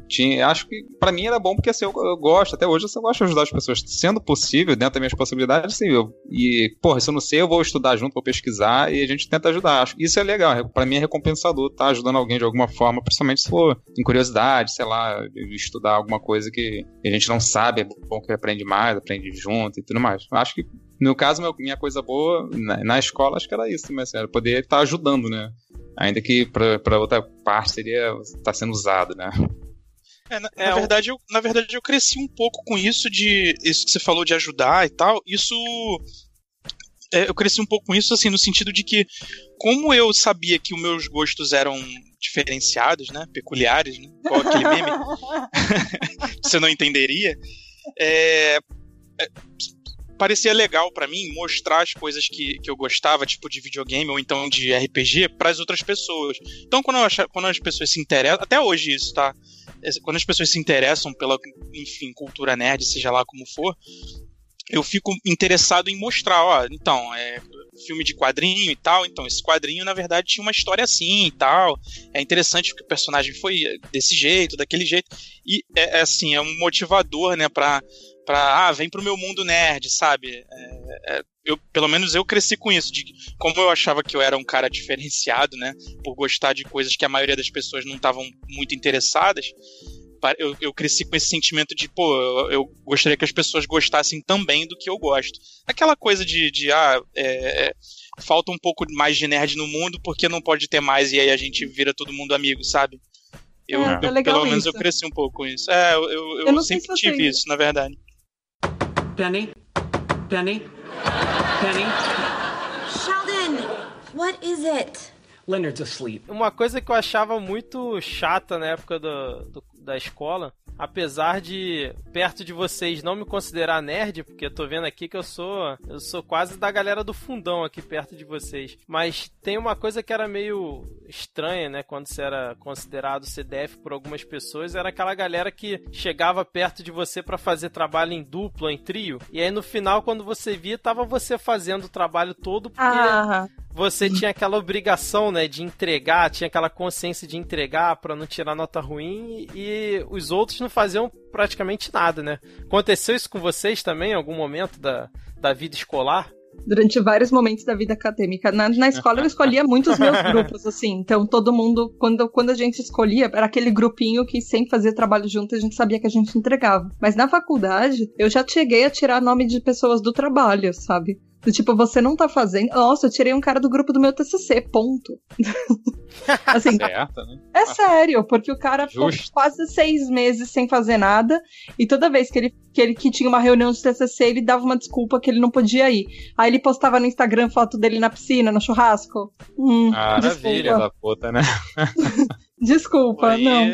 Speaker 4: tinha, acho que pra mim era bom porque assim, eu, eu gosto, até hoje assim, eu gosto de ajudar as pessoas, sendo possível, dentro das minhas possibilidades, sim, eu, e, porra, se eu não sei, eu vou estudar junto, vou pesquisar e a gente tenta ajudar, acho que isso é legal, pra mim é recompensador, tá ajudando alguém de alguma forma, principalmente se for em curiosidade, sei lá, estudar alguma coisa que a gente não sabe, é bom que aprende mais, aprende junto e tudo mais, eu acho que no caso, minha coisa boa na, na escola, acho que era isso também, assim, era poder estar ajudando, né? Ainda que pra, pra outra parte seria estar sendo usado, né?
Speaker 3: É, na,
Speaker 2: É,
Speaker 3: na verdade, eu, na verdade, eu cresci um pouco com isso de. Isso que você falou de ajudar e tal. Isso. é, eu cresci um pouco com isso, assim, no sentido de que, como eu sabia que os meus gostos eram diferenciados, né? Peculiares, né? Igual aquele meme. você não entenderia. É, é, parecia legal pra mim mostrar as coisas que, que eu gostava, tipo de videogame ou então de RPG, para as outras pessoas. Então, quando, eu quando as pessoas se interessam, até hoje isso, tá? Quando as pessoas se interessam pela, enfim, cultura nerd, seja lá como for, eu fico interessado em mostrar, ó, então, é filme de quadrinho e tal, então esse quadrinho na verdade tinha uma história assim e tal. É interessante porque o personagem foi desse jeito, daquele jeito. E é, é assim, é um motivador, né, pra, pra ah, vem pro meu mundo nerd, sabe? É, é, eu, pelo menos eu cresci com isso, de como eu achava que eu era um cara diferenciado, né, por gostar de coisas que a maioria das pessoas não estavam muito interessadas, eu, eu cresci com esse sentimento de, pô, eu, eu gostaria que as pessoas gostassem também do que eu gosto. Aquela coisa de, de ah, é, é, falta um pouco mais de nerd no mundo porque não pode ter mais e aí a gente vira todo mundo amigo, sabe? Eu,
Speaker 1: É, é
Speaker 3: eu-
Speaker 1: legal
Speaker 3: pelo menos
Speaker 1: isso.
Speaker 3: eu cresci um pouco com isso. É, eu, eu, eu sempre
Speaker 1: se
Speaker 3: tive isso, na verdade.
Speaker 7: Penny? Penny? Penny?
Speaker 8: Sheldon, what is it?
Speaker 7: Leonard's asleep.
Speaker 2: Uma coisa que eu achava muito chata na época do, do- da escola, apesar de perto de vocês não me considerar nerd, porque eu tô vendo aqui que eu sou eu sou quase da galera do fundão aqui perto de vocês. Mas tem uma coisa que era meio estranha, né, quando você era considerado CDF por algumas pessoas, era aquela galera que chegava perto de você pra fazer trabalho em dupla, em trio, e aí no final quando você via tava você fazendo o trabalho todo porque
Speaker 1: Ah,
Speaker 2: você tinha aquela obrigação, né, de entregar, tinha aquela consciência de entregar pra não tirar nota ruim e os outros não faziam praticamente nada, né? Aconteceu isso com vocês também em algum momento da, da vida escolar?
Speaker 1: durante vários momentos da vida acadêmica. Na, na escola eu escolhia muitos meus grupos, assim. Então todo mundo, quando, quando a gente escolhia, era aquele grupinho que sempre fazia trabalho junto, a gente sabia que a gente entregava. Mas na faculdade, eu já cheguei a tirar nome de pessoas do trabalho, sabe? Do tipo, você não tá fazendo. Nossa, eu tirei um cara do grupo do meu TCC, ponto. assim,
Speaker 4: Certo, né?
Speaker 1: é sério, porque o cara ficou quase seis meses sem fazer nada, e toda vez que ele, que ele que tinha uma reunião de TCC, ele dava uma desculpa que ele não podia ir. Aí ele postava no Instagram foto dele na piscina, no churrasco. Hum,
Speaker 2: Maravilha.
Speaker 4: Filha da puta, né?
Speaker 1: desculpa,
Speaker 3: Aí
Speaker 1: não.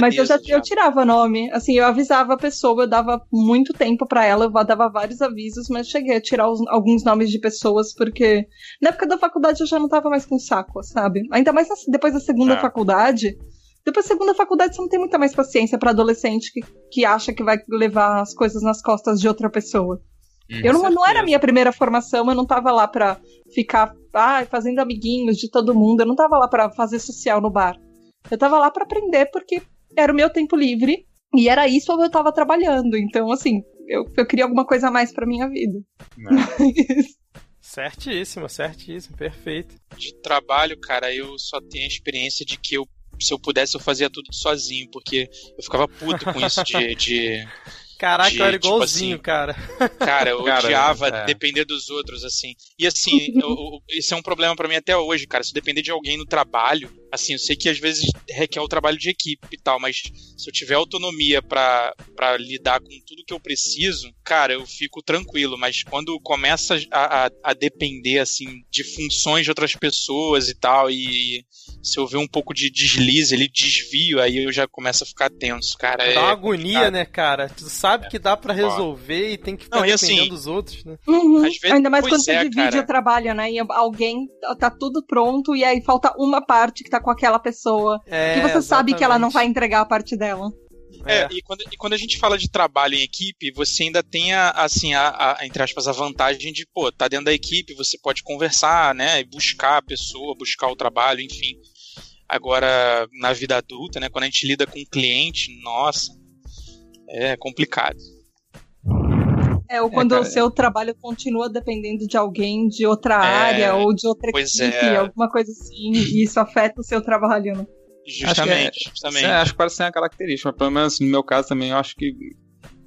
Speaker 1: Mas eu já eu tirava nome. Assim, eu avisava a pessoa, eu dava muito tempo pra ela, eu dava vários avisos, mas cheguei a tirar os- alguns nomes de pessoas, porque na época da faculdade eu já não tava mais com saco, sabe? Ainda mais depois da segunda
Speaker 4: É.
Speaker 1: faculdade. Depois da segunda faculdade você não tem muita mais paciência pra adolescente que, que acha que vai levar as coisas nas costas de outra pessoa. Eu não, não era a minha primeira formação, eu não tava lá pra ficar ai, fazendo amiguinhos de todo mundo, eu não tava lá pra fazer social no bar. Eu tava lá pra aprender porque era o meu tempo livre e era isso onde eu tava trabalhando. Então, assim, eu, eu queria alguma coisa a mais pra minha vida.
Speaker 2: Certíssimo, certíssimo, perfeito.
Speaker 3: de trabalho, cara, eu só tenho a experiência de que eu, se eu pudesse, eu fazia tudo sozinho, porque eu ficava puto com isso de. de-
Speaker 2: Caraca,
Speaker 3: De,
Speaker 2: eu era
Speaker 3: tipo
Speaker 2: igualzinho,
Speaker 3: assim,
Speaker 2: cara.
Speaker 3: cara, eu
Speaker 4: Cara,
Speaker 3: odiava
Speaker 4: é.
Speaker 3: depender dos outros, assim. E assim, eu- eu- esse é um problema pra mim até hoje, cara. Se eu depender de alguém no trabalho, assim, eu sei que às vezes requer o trabalho de equipe e tal, mas se eu tiver autonomia pra pra lidar com tudo que eu preciso, cara, eu fico tranquilo. Mas quando começa a, a, a depender, assim, de funções de outras pessoas e tal, e se eu ver um pouco de deslize ali, desvio, aí eu já começo a ficar tenso, cara.
Speaker 2: Dá uma
Speaker 3: É
Speaker 2: agonia,
Speaker 3: complicado.
Speaker 2: né, cara? Tu sabe que dá pra resolver e tem que ficar
Speaker 3: Não, e
Speaker 2: dependendo
Speaker 3: assim,
Speaker 2: dos outros, né?
Speaker 1: Uhum.
Speaker 3: Às vezes-
Speaker 1: Ainda mais quando você
Speaker 3: é,
Speaker 1: divide
Speaker 3: cara.
Speaker 1: o trabalho, né? E alguém tá tudo pronto e aí falta uma parte que tá com aquela pessoa.
Speaker 2: É,
Speaker 1: e você sabe que ela não vai
Speaker 2: exatamente.
Speaker 1: entregar a parte dela.
Speaker 3: É, e, quando, e quando a gente fala de trabalho em equipe, você ainda tem a, assim, a, a, entre aspas, a vantagem de, pô, tá dentro da equipe, você pode conversar, né, e buscar a pessoa, buscar o trabalho, enfim. Agora, na vida adulta, né, quando a gente lida com cliente, nossa, é complicado.
Speaker 1: É, ou quando
Speaker 4: cara,
Speaker 1: o seu trabalho continua dependendo de alguém de outra
Speaker 3: É,
Speaker 1: área ou de outra equipe,
Speaker 3: é.
Speaker 1: alguma coisa assim, e isso afeta o seu trabalho, né?
Speaker 3: Justamente,
Speaker 4: Acho
Speaker 3: justamente.
Speaker 4: É, acho que parece ser uma característica, mas pelo menos assim, no meu caso também eu acho que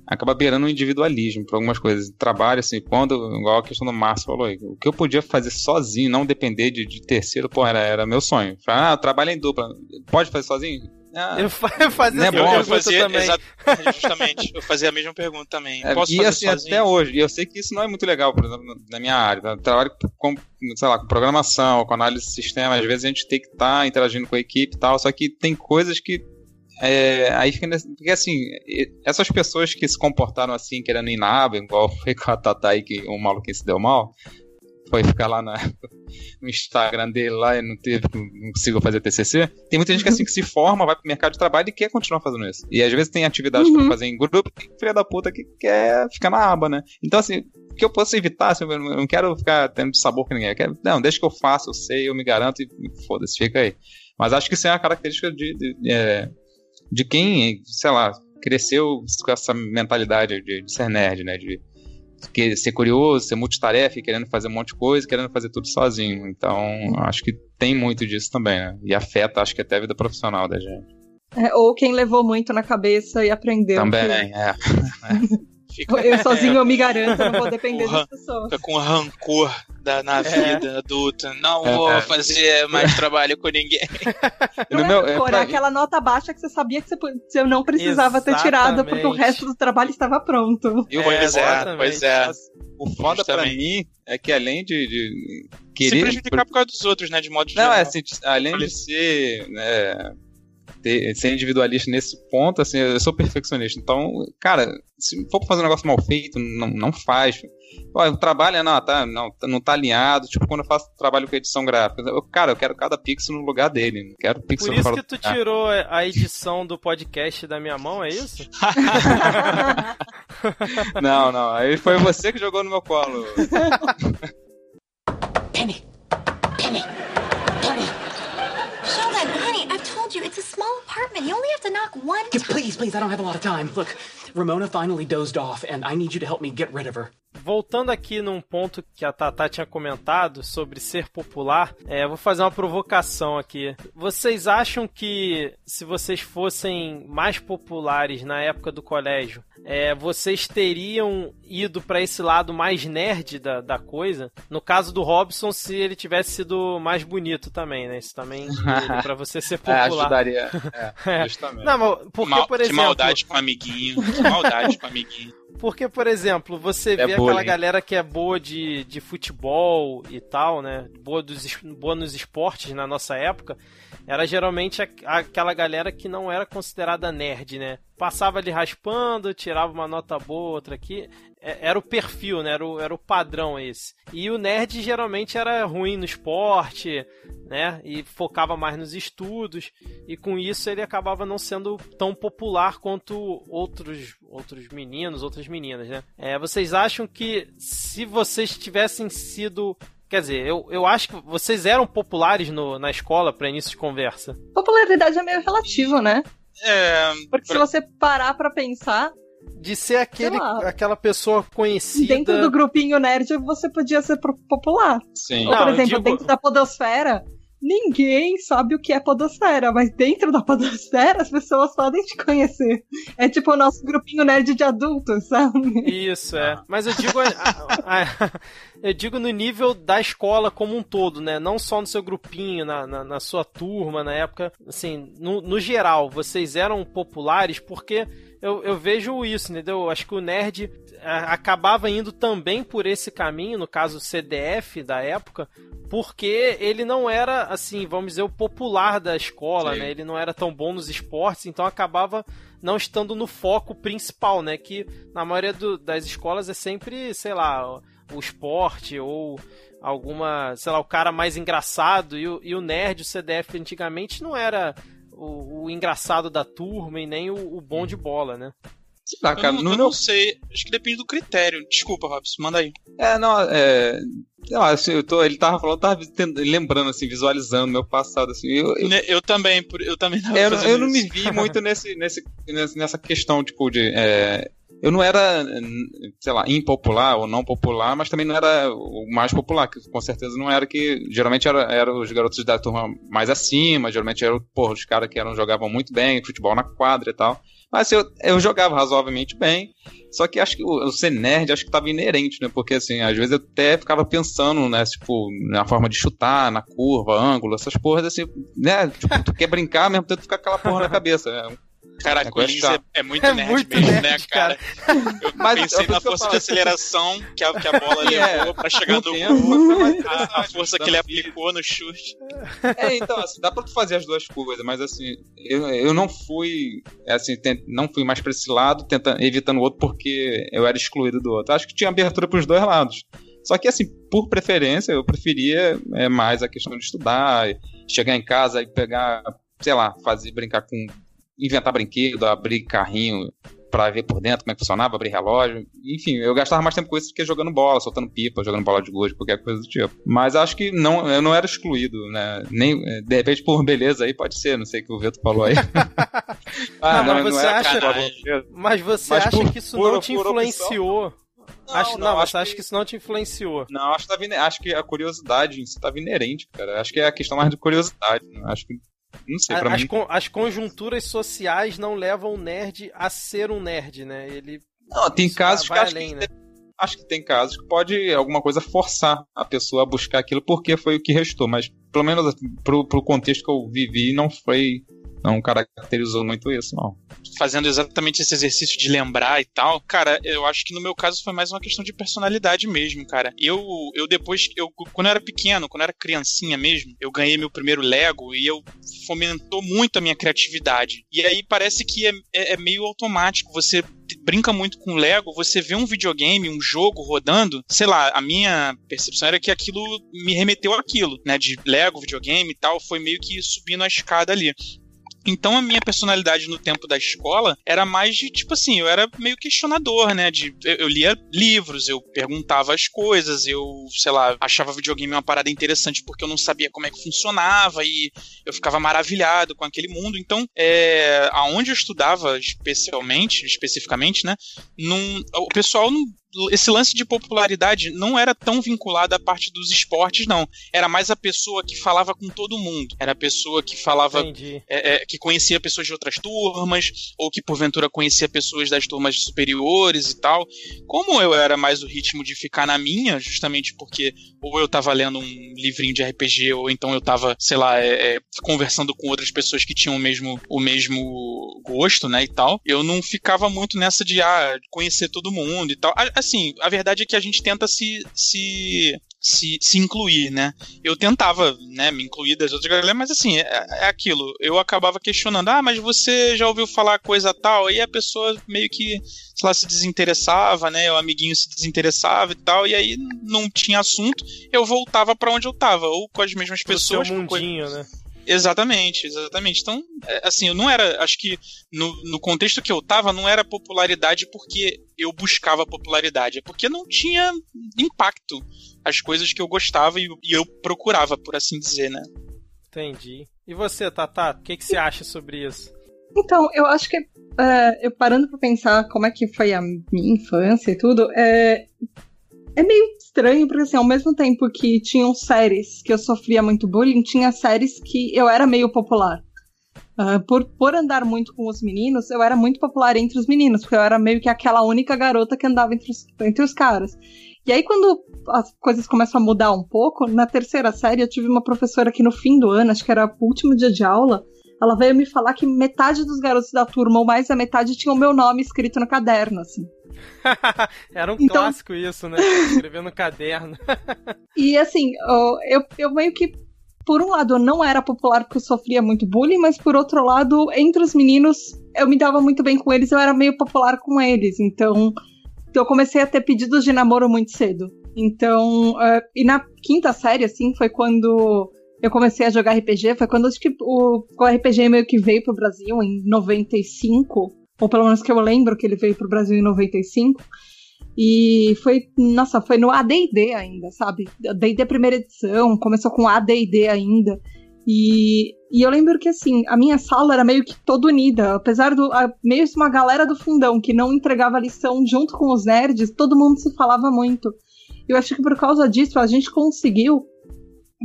Speaker 4: acaba beirando um individualismo para algumas coisas. Trabalho, assim, quando, igual a questão do Márcio falou aí, o que eu podia fazer sozinho, não depender de, de terceiro, pô, era, era meu sonho. Falar, ah, eu trabalho em dupla, pode fazer sozinho? Ah,
Speaker 2: Eu fa- eu fazia
Speaker 4: é bom,
Speaker 3: eu
Speaker 2: pergunta
Speaker 3: fazia,
Speaker 2: também.
Speaker 3: justamente, eu fazia a mesma pergunta também.
Speaker 4: É,
Speaker 3: Posso
Speaker 4: e assim,
Speaker 3: sozinho?
Speaker 4: até hoje, e eu sei que isso não é muito legal, por exemplo, na minha área. Eu trabalho com, sei lá, com programação, com análise de sistema, às vezes a gente tem que estar interagindo com a equipe e tal, só que tem coisas que. é, aí fica porque assim, essas pessoas que se comportaram assim, querendo ir na aba, igual foi com a Tata aí, que o maluquinho se deu mal, foi ficar lá na- no Instagram dele lá e não teve, não conseguiu fazer TCC. Tem muita gente que assim que se forma, vai pro mercado de trabalho e quer continuar fazendo isso. E às vezes tem atividades
Speaker 1: Uhum.
Speaker 4: pra fazer em grupo, e filha da puta que quer ficar na aba, né? Então assim, o que eu posso evitar, assim, eu não quero ficar tendo sabor com ninguém. Eu quero, não, deixa que eu faço, eu sei, eu me garanto e foda-se, fica aí. Mas acho que isso é uma característica de, de, é, de quem, sei lá, cresceu com essa mentalidade de, de ser nerd, né? De que ser curioso, ser multitarefa, querendo fazer um monte de coisa, querendo fazer tudo sozinho. Então, acho que tem muito disso também, né? E afeta, acho que até a vida profissional da gente.
Speaker 1: É, ou quem levou muito na cabeça e aprendeu.
Speaker 4: também,
Speaker 1: que
Speaker 4: é.
Speaker 3: Fica,
Speaker 1: Eu sozinho eu me garanto, eu não vou depender das pessoas.
Speaker 3: fica com rancor da, na vida adulta. Não
Speaker 4: É,
Speaker 3: vou
Speaker 4: é.
Speaker 3: fazer mais trabalho com ninguém.
Speaker 1: Não
Speaker 4: No
Speaker 1: é
Speaker 4: meu-
Speaker 1: rancor, é aquela nota baixa que você sabia que você, não precisava ter tirado, porque o
Speaker 2: Exatamente.
Speaker 1: resto do trabalho estava pronto.
Speaker 4: E o
Speaker 3: pois é,
Speaker 2: exatamente.
Speaker 3: pois é.
Speaker 4: O foda pra
Speaker 3: Justamente.
Speaker 4: mim é que além de, de
Speaker 3: Se
Speaker 4: querer.
Speaker 3: prejudicar por causa dos outros, né? De modo
Speaker 4: Não,
Speaker 3: geral.
Speaker 4: é assim, além de ser, né, ter- ser individualista nesse ponto, assim, eu sou perfeccionista. Então, cara, se for fazer um negócio mal feito, não, não faz. Ó, o trabalho é, não, tá, não, não tá alinhado. Tipo, quando eu faço trabalho com edição gráfica, eu, cara, eu quero cada pixel no lugar dele. Não quero pixel
Speaker 2: Por isso que tu
Speaker 4: lugar.
Speaker 2: tirou a edição do podcast da minha mão, é isso?
Speaker 4: Não, não. Aí foi você que jogou no meu colo.
Speaker 7: Penny! Penny! Penny!
Speaker 8: Sheldon, honey, I've told you, it's a small apartment. You only have to knock one
Speaker 7: Yeah, please, please, I don't have a lot of time. Look, Ramona finally dozed off, and I need you to help me get rid of her.
Speaker 2: voltando aqui num ponto que a Tata tinha comentado sobre ser popular, é, vou fazer uma provocação aqui. Vocês acham que se vocês fossem mais populares na época do colégio, é, vocês teriam ido para esse lado mais nerd da, da coisa? No caso do Robson, se ele tivesse sido mais bonito também, né? Isso também para você ser
Speaker 4: É,
Speaker 2: popular.
Speaker 4: ajudaria. É,
Speaker 2: É.
Speaker 4: justamente.
Speaker 2: Não, mas porque, por
Speaker 3: que
Speaker 2: exemplo,
Speaker 3: maldade com amiguinho. Maldade com amiguinho.
Speaker 2: Porque, por exemplo, você vê
Speaker 4: É
Speaker 2: aquela
Speaker 4: bullying.
Speaker 2: galera que é boa de, de futebol e tal, né? Boa, dos, boa nos esportes na nossa época. Era geralmente a- aquela galera que não era considerada nerd, né? Passava ali raspando, tirava uma nota boa, outra aqui. É- Era o perfil, né? Era o, era o padrão esse. E o nerd geralmente era ruim no esporte, né? E focava mais nos estudos. E com isso ele acabava não sendo tão popular quanto outros, outros meninos, outras meninas, né? É, vocês acham que se vocês tivessem sido. Quer dizer, eu, eu acho que vocês eram populares no, na escola para início de conversa.
Speaker 1: Popularidade é meio relativo, né?
Speaker 3: É,
Speaker 1: Porque se você parar pra pensar,
Speaker 2: De ser aquele, aquela pessoa conhecida.
Speaker 1: dentro do grupinho nerd você podia ser popular.
Speaker 4: Sim.
Speaker 1: Ou,
Speaker 2: Não,
Speaker 1: por
Speaker 2: eu
Speaker 1: exemplo,
Speaker 2: digo-
Speaker 1: dentro da podosfera, ninguém sabe o que é podosfera, mas dentro da podosfera as pessoas podem te conhecer. É tipo o nosso grupinho nerd de adultos, sabe?
Speaker 2: Isso, é. Mas eu digo. a- a- a- eu digo no nível da escola como um todo, né? Não só no seu grupinho, na, na, na sua turma, na época. Assim, no, no geral, vocês eram populares porque eu, eu vejo isso, entendeu? Eu Acho que o nerd acabava indo também por esse caminho, no caso o CDF da época, porque ele não era, assim, vamos dizer, o popular da escola,
Speaker 4: Sim.
Speaker 2: né? Ele não era tão bom nos esportes, então acabava não estando no foco principal, né? Que na maioria do- das escolas é sempre, sei lá, o, o esporte ou alguma, sei lá, o cara mais engraçado e o, e o nerd, o CDF antigamente não era o, o engraçado da turma e nem o, o bom de bola, né?
Speaker 4: Sei lá,
Speaker 3: eu,
Speaker 4: cara,
Speaker 3: não,
Speaker 4: no
Speaker 3: eu
Speaker 4: meu
Speaker 3: não sei. Acho que depende do critério. Desculpa, Robson, manda aí.
Speaker 4: É, não, é. Sei lá, assim, eu tô, ele tava falando, eu tava lembrando, assim, visualizando meu passado, assim. Eu, eu,
Speaker 3: Ne- Eu também, por- eu também tava
Speaker 4: eu, eu não me vi muito nesse, nesse, nesse- nessa questão, tipo, de. é, eu não era, sei lá, impopular ou não popular, mas também não era o mais popular, que com certeza não era que. Geralmente era, era os garotos da turma mais acima, geralmente eram, porra, os caras que eram, jogavam muito bem, futebol na quadra e tal. Mas eu, eu jogava razoavelmente bem. Só que acho que o, o ser nerd acho que tava inerente, né? Porque assim, às vezes eu até ficava pensando, né, tipo, na forma de chutar, na curva, ângulo, essas porras assim, né? Tipo, tu quer brincar mesmo ficar com aquela porra na cabeça. Né?
Speaker 3: Caraca,
Speaker 4: É
Speaker 3: o Lins
Speaker 4: chata.
Speaker 3: é, é muito
Speaker 2: É
Speaker 3: nerd
Speaker 2: muito
Speaker 3: mesmo,
Speaker 2: nerd,
Speaker 3: né, cara? Eu
Speaker 4: Mas
Speaker 3: pensei
Speaker 4: é
Speaker 3: na força de aceleração que a, que a bola
Speaker 4: É.
Speaker 3: levou pra chegar no gol. A, a força que ele aplicou no chute.
Speaker 4: É, então, assim, dá pra tu fazer as duas coisas, mas assim, eu, eu não fui, assim, tent- não fui mais pra esse lado, tentando, evitando o outro porque eu era excluído do outro. Acho que tinha abertura pros dois lados. Só que, assim, por preferência, eu preferia é, mais a questão de estudar, chegar em casa e pegar, sei lá, fazer, brincar com, inventar brinquedo, abrir carrinho pra ver por dentro como é que funcionava, abrir relógio. Enfim, eu gastava mais tempo com isso do que jogando bola, soltando pipa, jogando bola de gude, qualquer coisa do tipo. Mas acho que não, eu não era excluído, né? Nem, de repente, por beleza aí, pode ser, não sei o que o Vitor falou aí.
Speaker 2: Não, mas você
Speaker 4: era
Speaker 2: acha-. Mas você
Speaker 4: Mas
Speaker 2: acha
Speaker 4: por-
Speaker 2: que isso
Speaker 4: por-
Speaker 2: não te influenciou?
Speaker 4: Não,
Speaker 2: acho, não,
Speaker 4: não, acho
Speaker 2: acha
Speaker 4: que-
Speaker 2: que isso não te influenciou?
Speaker 4: Não, acho que, ine- acho que a curiosidade em si estava inerente, cara. Acho que é a questão mais de curiosidade. Né? Acho que. Não sei, pra
Speaker 2: As,
Speaker 4: mim.
Speaker 2: con- as conjunturas sociais não levam o nerd a ser um nerd, né? Ele
Speaker 4: Não, tem casos que acho
Speaker 2: além,
Speaker 4: que
Speaker 2: né?
Speaker 4: acho que tem casos que pode alguma coisa forçar a pessoa a buscar aquilo porque foi o que restou, mas pelo menos assim, pro, pro contexto que eu vivi não foi não caracterizou muito isso, não.
Speaker 3: Fazendo exatamente esse exercício de lembrar e tal, cara, eu acho que no meu caso foi mais uma questão de personalidade mesmo, cara. Eu, eu depois, eu, quando eu era pequeno, quando eu era criancinha mesmo, eu ganhei meu primeiro Lego e eu fomentou muito a minha criatividade. E aí parece que é, é- é meio automático. Você brinca muito com Lego, você vê um videogame, um jogo rodando, sei lá, a minha percepção era que aquilo me remeteu àquilo, né? De Lego, videogame e tal, foi meio que subindo a escada ali. Então a minha personalidade no tempo da escola era mais de, tipo assim, eu era meio questionador, né? De, eu, eu lia livros, eu perguntava as coisas, eu, sei lá, achava videogame uma parada interessante porque eu não sabia como é que funcionava e eu ficava maravilhado com aquele mundo. Então, é, aonde eu estudava especialmente, especificamente, né? Num, o pessoal não, esse lance de popularidade não era tão vinculado à parte dos esportes, não. Era mais a pessoa que falava com todo mundo. Era a pessoa que falava. É, é, que conhecia pessoas de outras turmas, ou que porventura conhecia pessoas das turmas superiores e tal. Como eu era mais o ritmo de ficar na minha, justamente porque ou eu tava lendo um livrinho de RPG, ou então eu tava, sei lá, é, é, conversando com outras pessoas que tinham o mesmo, o mesmo gosto, né, e tal. Eu não ficava muito nessa de ah, conhecer todo mundo e tal assim, a verdade é que a gente tenta se, se se, se incluir, né? Eu tentava, né, me incluir das outras galera, mas assim, é, é, aquilo. Eu acabava questionando, ah, mas você já ouviu falar coisa tal? E a pessoa meio que, sei lá, se desinteressava, né? O amiguinho se desinteressava e tal, e aí não tinha assunto, eu voltava para onde eu tava, ou com as mesmas pessoas.
Speaker 2: Seu mundinho,
Speaker 3: coisa...
Speaker 2: né?
Speaker 3: Exatamente, exatamente. Então, é, assim, eu não era. Acho que no, no contexto que eu tava, não era popularidade porque eu buscava popularidade, é porque não tinha impacto as coisas que eu gostava e, e eu procurava, por assim dizer, né?
Speaker 2: Entendi. E você, Tata, o que, que você acha sobre isso?
Speaker 1: Então, eu acho que, uh, eu parando pra pensar como é que foi a minha infância e tudo, é, é meio estranho, porque assim, ao mesmo tempo que tinham séries que eu sofria muito bullying, tinha séries que eu era meio popular. Uh, por, por andar muito com os meninos, eu era muito popular entre os meninos, porque eu era meio que aquela única garota que andava entre os, entre os caras. E aí, quando as coisas começam a mudar um pouco, na terceira série eu tive uma professora que no fim do ano, acho que era o último dia de aula, ela veio me falar que metade dos garotos da turma, ou mais da metade, tinha o meu nome escrito no caderno, assim.
Speaker 2: Era um então, clássico isso, né? Escrever no caderno.
Speaker 1: e assim, eu, eu meio que, por um lado, eu não era popular porque eu sofria muito bullying, mas por outro lado, entre os meninos, eu me dava muito bem com eles, eu era meio popular com eles. Então, eu comecei a ter pedidos de namoro muito cedo. Então, uh, e na quinta série, assim, foi quando eu comecei a jogar RPG, foi quando acho que o, o RPG meio que veio pro Brasil, em 95 ou pelo menos que eu lembro que ele veio pro Brasil em 95. E foi, nossa, foi no AD&D ainda, sabe? AD&D primeira edição, começou com AD&D ainda. E, e eu lembro que, assim, a minha sala era meio que toda unida. Apesar do. A, mesmo uma galera do fundão que não entregava lição junto com os nerds, todo mundo se falava muito. Eu acho que por causa disso a gente conseguiu,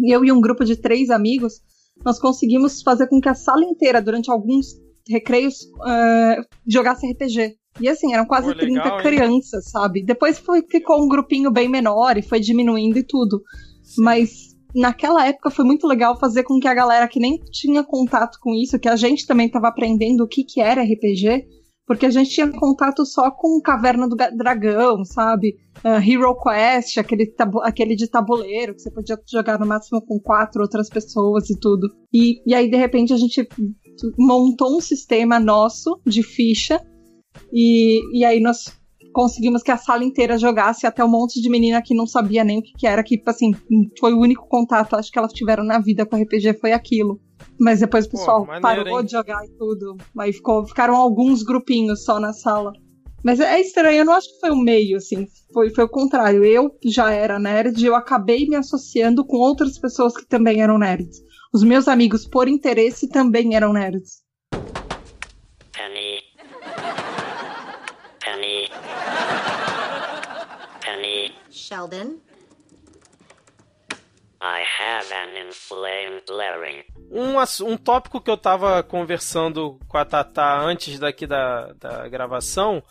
Speaker 1: eu e um grupo de três amigos, nós conseguimos fazer com que a sala inteira, durante alguns recreios uh, jogasse RPG. E assim, eram quase Pô, 30 legal, crianças, hein? sabe? Depois foi, ficou um grupinho bem menor e foi diminuindo e tudo. Sim. Mas naquela época foi muito legal fazer com que a galera que nem tinha contato com isso, que a gente também estava aprendendo o que, que era RPG, porque a gente tinha contato só com Caverna do Dragão, sabe? Uh, Hero Quest, aquele, aquele de tabuleiro, que você podia jogar no máximo com quatro outras pessoas e tudo. E, e aí, de repente, a gente montou um sistema nosso de ficha e, e aí nós conseguimos que a sala inteira jogasse até um monte de menina que não sabia nem o que, que era, que, assim, foi o único contato, acho que elas tiveram na vida com RPG, foi aquilo. Mas depois o pessoal Pô, maneiro, parou hein? de jogar e tudo. Aí ficou, ficaram alguns grupinhos só na sala. Mas é estranho, eu não acho que foi o meio, assim. Foi, foi o contrário. Eu já era nerd e eu acabei me associando com outras pessoas que também eram nerds. Os meus amigos, por interesse, também eram nerds. Penny.
Speaker 8: Penny. Penny. Sheldon.
Speaker 2: Um, um tópico que eu tava conversando com a Tata antes daqui da, da gravação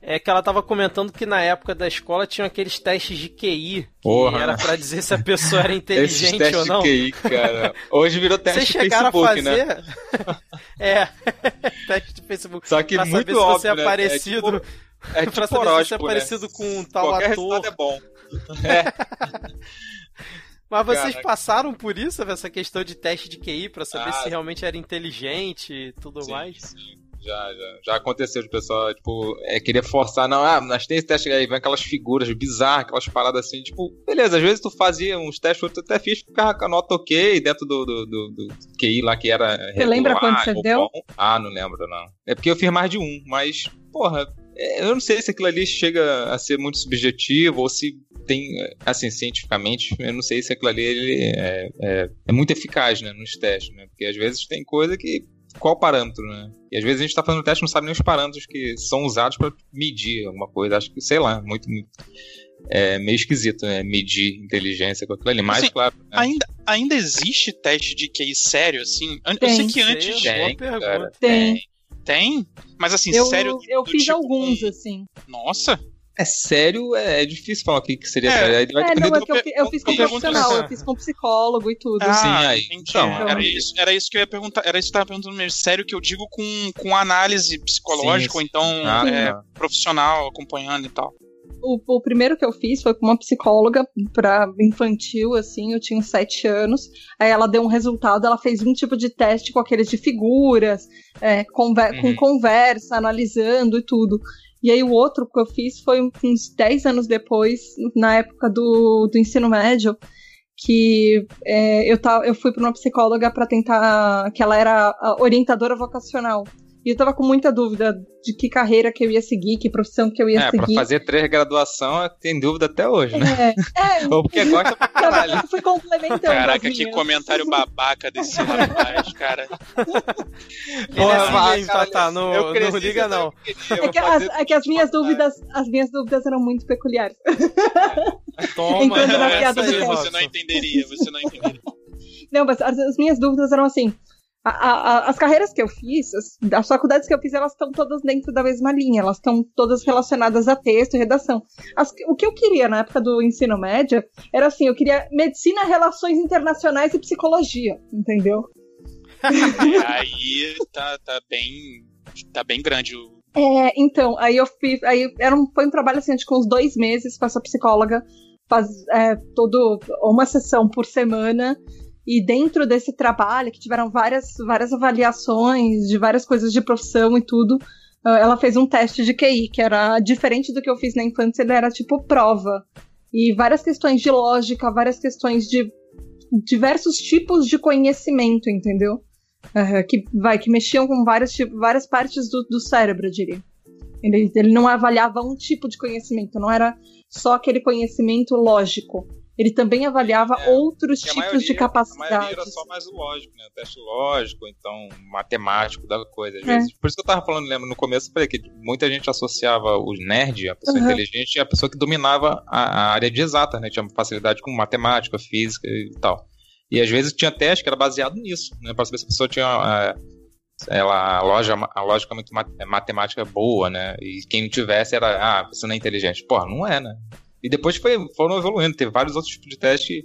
Speaker 2: é que ela tava comentando que na época da escola tinham aqueles testes de QI. Porra. Que era para dizer se a pessoa era inteligente ou não.
Speaker 4: De QI, cara. Hoje virou teste
Speaker 2: Vocês chegaram
Speaker 4: Facebook,
Speaker 2: a fazer? né? é, teste de Facebook.
Speaker 4: Só que
Speaker 2: pra
Speaker 4: muito
Speaker 2: saber
Speaker 4: óbvio,
Speaker 2: se você é
Speaker 4: né?
Speaker 2: parecido.
Speaker 4: É tipo, é tipo
Speaker 2: pra saber
Speaker 4: horóscopo,
Speaker 2: se você é parecido
Speaker 4: né?
Speaker 2: com um tal
Speaker 4: Qualquer
Speaker 2: ator.
Speaker 4: é bom. É.
Speaker 2: Mas vocês Caraca. passaram por isso, essa questão de teste de QI, para saber ah, se realmente era inteligente e tudo
Speaker 4: sim,
Speaker 2: mais?
Speaker 4: Sim. Já, já, já aconteceu de pessoal, tipo, é, querer forçar, não, ah, nós temos esse teste aí, vem aquelas figuras bizarras, aquelas paradas assim, tipo, beleza, às vezes tu fazia uns testes, outros até fiz, ficava com a nota ok dentro do, do, do, do QI lá que era.
Speaker 1: Você regular, lembra quanto você deu? Bom.
Speaker 4: Ah, não lembro, não. É porque eu fiz mais de um, mas, porra, é, eu não sei se aquilo ali chega a ser muito subjetivo ou se tem, assim, cientificamente, eu não sei se aquilo ali ele é, é, é muito eficaz, né, nos testes, né, porque às vezes tem coisa que qual parâmetro, né? E às vezes a gente tá fazendo teste e não sabe nem os parâmetros que são usados para medir alguma coisa. Acho que, sei lá, muito, muito é meio esquisito, né? Medir inteligência com aquilo ali. Mas,
Speaker 3: Assim,
Speaker 4: claro. né?
Speaker 3: Ainda, ainda existe teste de QI sério, assim? Eu
Speaker 1: Tem.
Speaker 3: sei que antes.
Speaker 4: Tem,
Speaker 2: pergunta.
Speaker 4: cara.
Speaker 1: Tem.
Speaker 3: Tem? Mas assim,
Speaker 1: Eu,
Speaker 3: sério.
Speaker 1: eu fiz
Speaker 3: tipo,
Speaker 1: alguns, assim.
Speaker 3: Nossa!
Speaker 4: É sério, é, é difícil falar o que, que seria
Speaker 3: É.
Speaker 4: sério. Vai
Speaker 1: É, não, é que eu, fi- eu fiz com
Speaker 3: eu pergunto
Speaker 1: profissional,
Speaker 2: isso.
Speaker 1: eu fiz com psicólogo e tudo.
Speaker 3: Ah,
Speaker 4: Sim, aí.
Speaker 3: entendi.
Speaker 4: Então,
Speaker 3: era,
Speaker 1: é.
Speaker 3: isso, era isso que eu ia perguntar. Era isso que eu tava perguntando mesmo. Sério que eu digo com, com análise psicológica,
Speaker 4: Sim,
Speaker 3: ou então
Speaker 4: Ah,
Speaker 3: é,
Speaker 4: tá.
Speaker 3: profissional acompanhando e tal.
Speaker 1: O, o primeiro que eu fiz foi com uma psicóloga pra infantil, assim, eu tinha uns sete anos. Aí ela deu um resultado, ela fez um tipo de teste com aqueles de figuras, é, conver-
Speaker 4: Uhum.
Speaker 1: com conversa, analisando e tudo. E aí o outro que eu fiz foi uns 10 anos depois, na época do, do ensino médio, que é, eu, tava, eu fui para uma psicóloga para tentar, que ela era orientadora vocacional. E eu tava com muita dúvida de que carreira que eu ia seguir, que profissão que eu ia
Speaker 4: É, pra
Speaker 1: seguir.
Speaker 4: fazer três graduação, tem dúvida até hoje, né?
Speaker 1: É, é,
Speaker 4: Ou porque gosta pra caralho.
Speaker 1: eu fui complementando.
Speaker 3: Caraca, que comentário babaca desse rapaz, cara.
Speaker 4: Porra,
Speaker 2: é assim
Speaker 4: cara,
Speaker 2: Tatá, não,
Speaker 4: eu cresci
Speaker 2: não liga não.
Speaker 1: É que, as, é que as minhas dúvidas, as minhas dúvidas eram muito peculiares.
Speaker 2: Toma,
Speaker 1: Entrando na piada
Speaker 2: aí,
Speaker 1: do
Speaker 3: você não entenderia, você não entenderia.
Speaker 1: Não, mas as, as minhas dúvidas eram assim. A- a- as carreiras que eu fiz, as, as faculdades que eu fiz, elas estão todas dentro da mesma linha, elas estão todas relacionadas a texto e redação. As- o que eu queria na época do ensino médio era assim, eu queria medicina, relações internacionais e psicologia, entendeu?
Speaker 3: Aí tá, tá bem. Tá bem grande o.
Speaker 1: É, então, aí eu fiz. Aí era um, foi um trabalho assim, de uns dois meses com essa psicóloga, faz, é, todo, uma sessão por semana. E dentro desse trabalho, que tiveram várias, várias avaliações de várias coisas de profissão e tudo, ah, ela fez um teste de QI, que era diferente do que eu fiz na infância, ele era tipo prova. E várias questões de lógica, várias questões de diversos tipos de conhecimento, entendeu? Eh, que vai que mexiam com várias, tipo, várias partes do, do cérebro, eu diria. Ele, ele não avaliava um tipo de conhecimento, não era só aquele conhecimento lógico. Ele também avaliava
Speaker 4: É,
Speaker 1: outros tipos
Speaker 4: maioria-
Speaker 1: de
Speaker 4: A maioria
Speaker 1: capacidades.
Speaker 4: era só mais o lógico, né? O teste lógico, então matemático da coisa. Às
Speaker 1: É.
Speaker 4: vezes. Por isso que eu tava falando, lembra, no começo eu falei que muita gente associava o nerd, a pessoa
Speaker 1: Uhum.
Speaker 4: inteligente, a pessoa que dominava a, a área de exata, né? Tinha facilidade com matemática, física e tal. E às vezes tinha teste que era baseado nisso, né? Pra saber se a pessoa tinha é, ela, a, loja, a lógica muito mat- matemática boa, né? E quem não tivesse era, ah, você não é inteligente. Porra, não é, né? E depois foi, foram evoluindo, teve vários outros tipos de teste.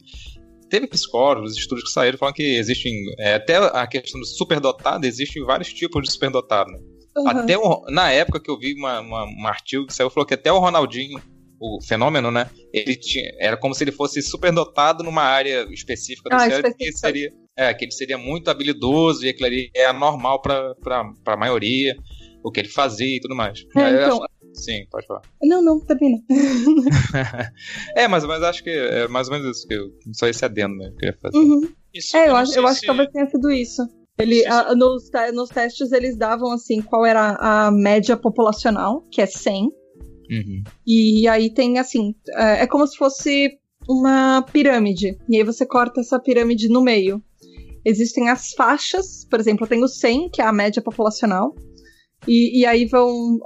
Speaker 4: Teve psicólogos, estudos que saíram falando que existem. é, até a questão do superdotado, existem vários tipos de superdotado. Né?
Speaker 1: Uhum.
Speaker 4: Até o- na época que eu vi uma, uma- um artigo que saiu, falou que até o Ronaldinho, o fenômeno, né? Ele tinha, era como se ele fosse superdotado numa área específica do
Speaker 1: Ah,
Speaker 4: cérebro, que
Speaker 1: específica.
Speaker 4: seria, é, que ele seria muito habilidoso e aquilo ali é anormal para a maioria, o que ele fazia e tudo mais.
Speaker 1: É, então-
Speaker 4: acho- Sim, pode falar.
Speaker 1: Não, não, termina.
Speaker 4: É, mas, mas acho que é mais ou menos isso que eu. Só esse adendo, né? Que eu queria fazer.
Speaker 1: Uhum.
Speaker 3: Isso,
Speaker 1: É, eu
Speaker 3: não
Speaker 1: acho, eu acho
Speaker 3: se-
Speaker 1: que talvez tenha sido isso. Ele, a- nos, nos testes eles davam assim qual era a média populacional, que é 100.
Speaker 4: Uhum.
Speaker 1: E aí tem assim, é, é como se fosse uma pirâmide. E aí você corta essa pirâmide no meio. Existem as faixas, por exemplo, tem o 100, que é a média populacional. E, e aí vão,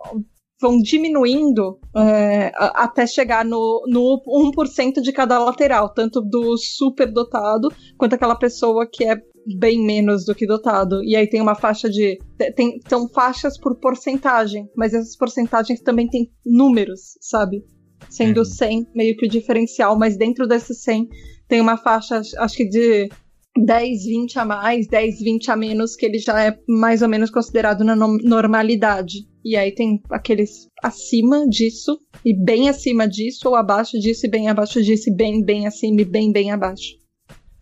Speaker 1: vão diminuindo é, até chegar no, no 1% de cada lateral, tanto do superdotado quanto aquela pessoa que é bem menos do que dotado. E aí tem uma faixa de. Tem, são faixas por porcentagem, mas essas porcentagens também têm números, sabe? Sendo
Speaker 4: Uhum.
Speaker 1: 100 meio que o diferencial, mas dentro desses 100 tem uma faixa, acho que de 10, 20 a mais, 10, 20 a menos, que ele já é mais ou menos considerado na no- normalidade. E aí tem aqueles acima disso, e bem acima disso, ou abaixo disso, e bem abaixo disso, e bem, bem acima, e bem, bem abaixo.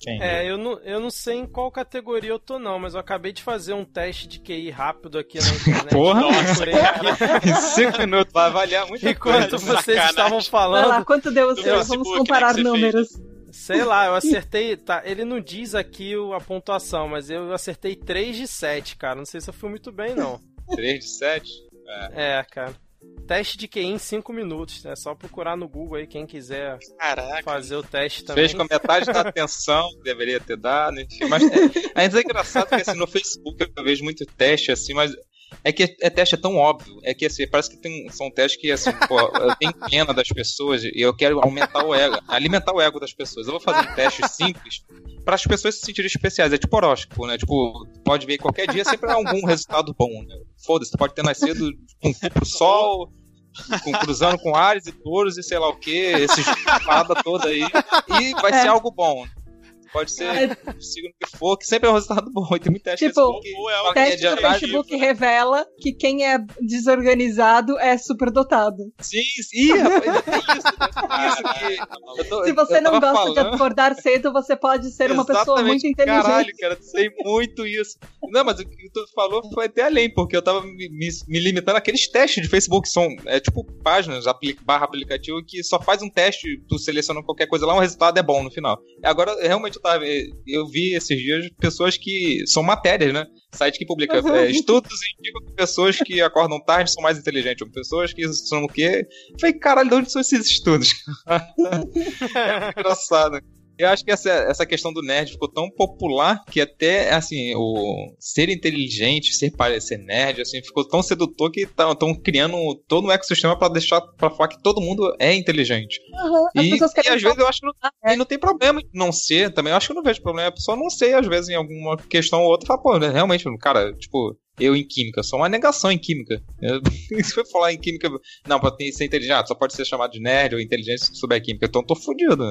Speaker 2: É, eu não, eu não sei em qual categoria eu tô, não, mas eu acabei de fazer um teste de QI rápido aqui na internet.
Speaker 4: Porra!
Speaker 2: Aqui.
Speaker 4: em cinco minutos vai avaliar muita
Speaker 2: Enquanto
Speaker 4: coisa.
Speaker 2: vocês
Speaker 3: sacanagem.
Speaker 2: estavam
Speaker 1: Vai lá,
Speaker 2: falando,
Speaker 1: quanto deu o seu? Vamos comparar números.
Speaker 2: Sei lá, eu acertei. Tá, ele não diz aqui o- a pontuação, mas eu acertei 3 de 7, cara. Não sei se eu fui muito bem, não.
Speaker 4: 3 de 7?
Speaker 2: É, cara. teste de QI em 5 minutos. É só procurar no Google aí quem quiser
Speaker 3: Caraca.
Speaker 2: fazer o teste também.
Speaker 4: Fez com metade da atenção que deveria ter dado, enfim. Mas é, mas é engraçado que assim, no Facebook eu vejo muito teste assim, mas é que é teste é tão óbvio. É que assim, parece que tem, são testes que assim, pô, eu tenho pena das pessoas e eu quero aumentar o ego, alimentar o ego das pessoas. Eu vou fazer um teste simples para as pessoas se sentirem especiais. É tipo horóscopo, né? Tipo, pode ver qualquer dia sempre há algum resultado bom, né? Foda-se, pode ter nascido com cu pro sol, com, cruzando com Ares e Touros e sei lá o que, esses parada toda aí, e vai
Speaker 1: É.
Speaker 4: ser algo bom. Pode ser o signo que for, que sempre é um resultado bom. E tem muito teste
Speaker 1: Tipo,
Speaker 4: assim que
Speaker 3: Ou é
Speaker 4: é
Speaker 1: Teste
Speaker 4: de
Speaker 1: do Facebook
Speaker 4: vivo, né?
Speaker 1: revela que quem é desorganizado é superdotado.
Speaker 4: Sim, sim, rapaz, ainda tem isso? Tem isso que. eu tô-
Speaker 1: Se você
Speaker 4: eu
Speaker 1: não gosta de
Speaker 4: falando-
Speaker 1: acordar cedo, você pode ser uma pessoa muito inteligente.
Speaker 4: Caralho, cara, tem muito isso. Não, mas o que tu falou foi até além, porque eu tava me, me- me limitando àqueles testes de Facebook, que são é, tipo páginas apli barra aplicativo que só faz um teste, tu seleciona qualquer coisa lá, o resultado é bom no final. Agora, realmente, eu, tava, eu vi esses dias pessoas que são matérias, né? Site que publica
Speaker 1: Uhum.
Speaker 4: é, estudos indicam que pessoas que acordam tarde são mais inteligentes, ou pessoas que são o quê? Eu Falei, caralho, de onde são esses estudos? é engraçado. Eu acho que essa, essa questão do nerd ficou tão popular que até, assim, o ser inteligente, ser parecer nerd, assim, ficou tão sedutor que estão criando todo um ecossistema pra deixar, pra falar que todo mundo é inteligente.
Speaker 1: Uhum.
Speaker 4: E, e às vezes eu acho que não,
Speaker 1: é.
Speaker 4: não tem problema em não ser, também eu acho que eu não vejo problema, a pessoa não ser, às vezes, em alguma questão ou outra, fala, pô, realmente, cara, tipo, eu em química, sou uma negação em química. Eu, se for falar em química, não, pra ser inteligente, ah, só pode ser chamado de nerd ou inteligente se souber química, então eu tô fudido.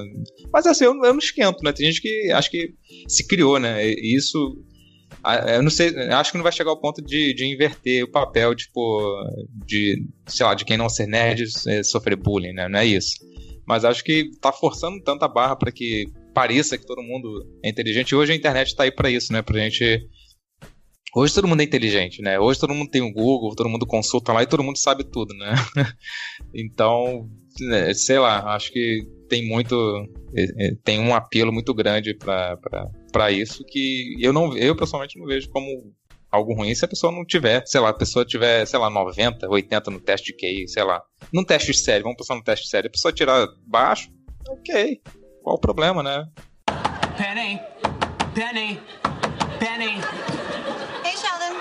Speaker 4: Mas assim, eu, eu não esquento, né? Tem gente que acho que se criou, né? E isso. Eu não sei, acho que não vai chegar ao ponto de, de inverter o papel, tipo, de, sei lá, de quem não ser nerd eh, sofrer bullying, né? Não é isso. Mas acho que tá forçando tanta barra pra que pareça que todo mundo é inteligente. E hoje a internet tá aí pra isso, né? Pra gente. Hoje todo mundo é inteligente, né? Hoje todo mundo tem o Google, todo mundo consulta lá e todo mundo sabe tudo, né? então, né, sei lá, acho que tem muito. eh, eh, Tem um apelo muito grande pra isso que eu não eu pessoalmente não vejo como algo ruim se a pessoa não tiver, sei lá, a pessoa tiver, sei lá, 90, 80 no teste de QI, sei lá. Num teste sério, vamos pensar no teste sério, a pessoa tirar baixo, ok. Qual o problema, né?
Speaker 9: Penny! Penny! Penny!
Speaker 8: Hey, Sheldon.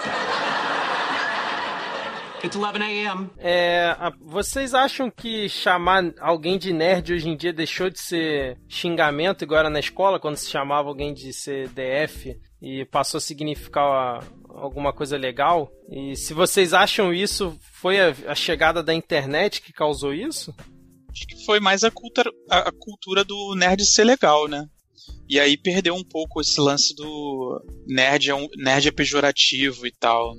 Speaker 9: It's 11 a.m.
Speaker 2: É, vocês acham que chamar alguém de nerd hoje em dia deixou de ser xingamento igual era na escola, quando se chamava alguém de ser DF e passou a significar alguma coisa legal? E se vocês acham isso, foi a, a chegada da internet que causou isso?
Speaker 3: Acho que foi mais a cultura, a, a cultura do nerd ser legal, né? E aí perdeu um pouco esse lance do nerd é, um, nerd é pejorativo e tal.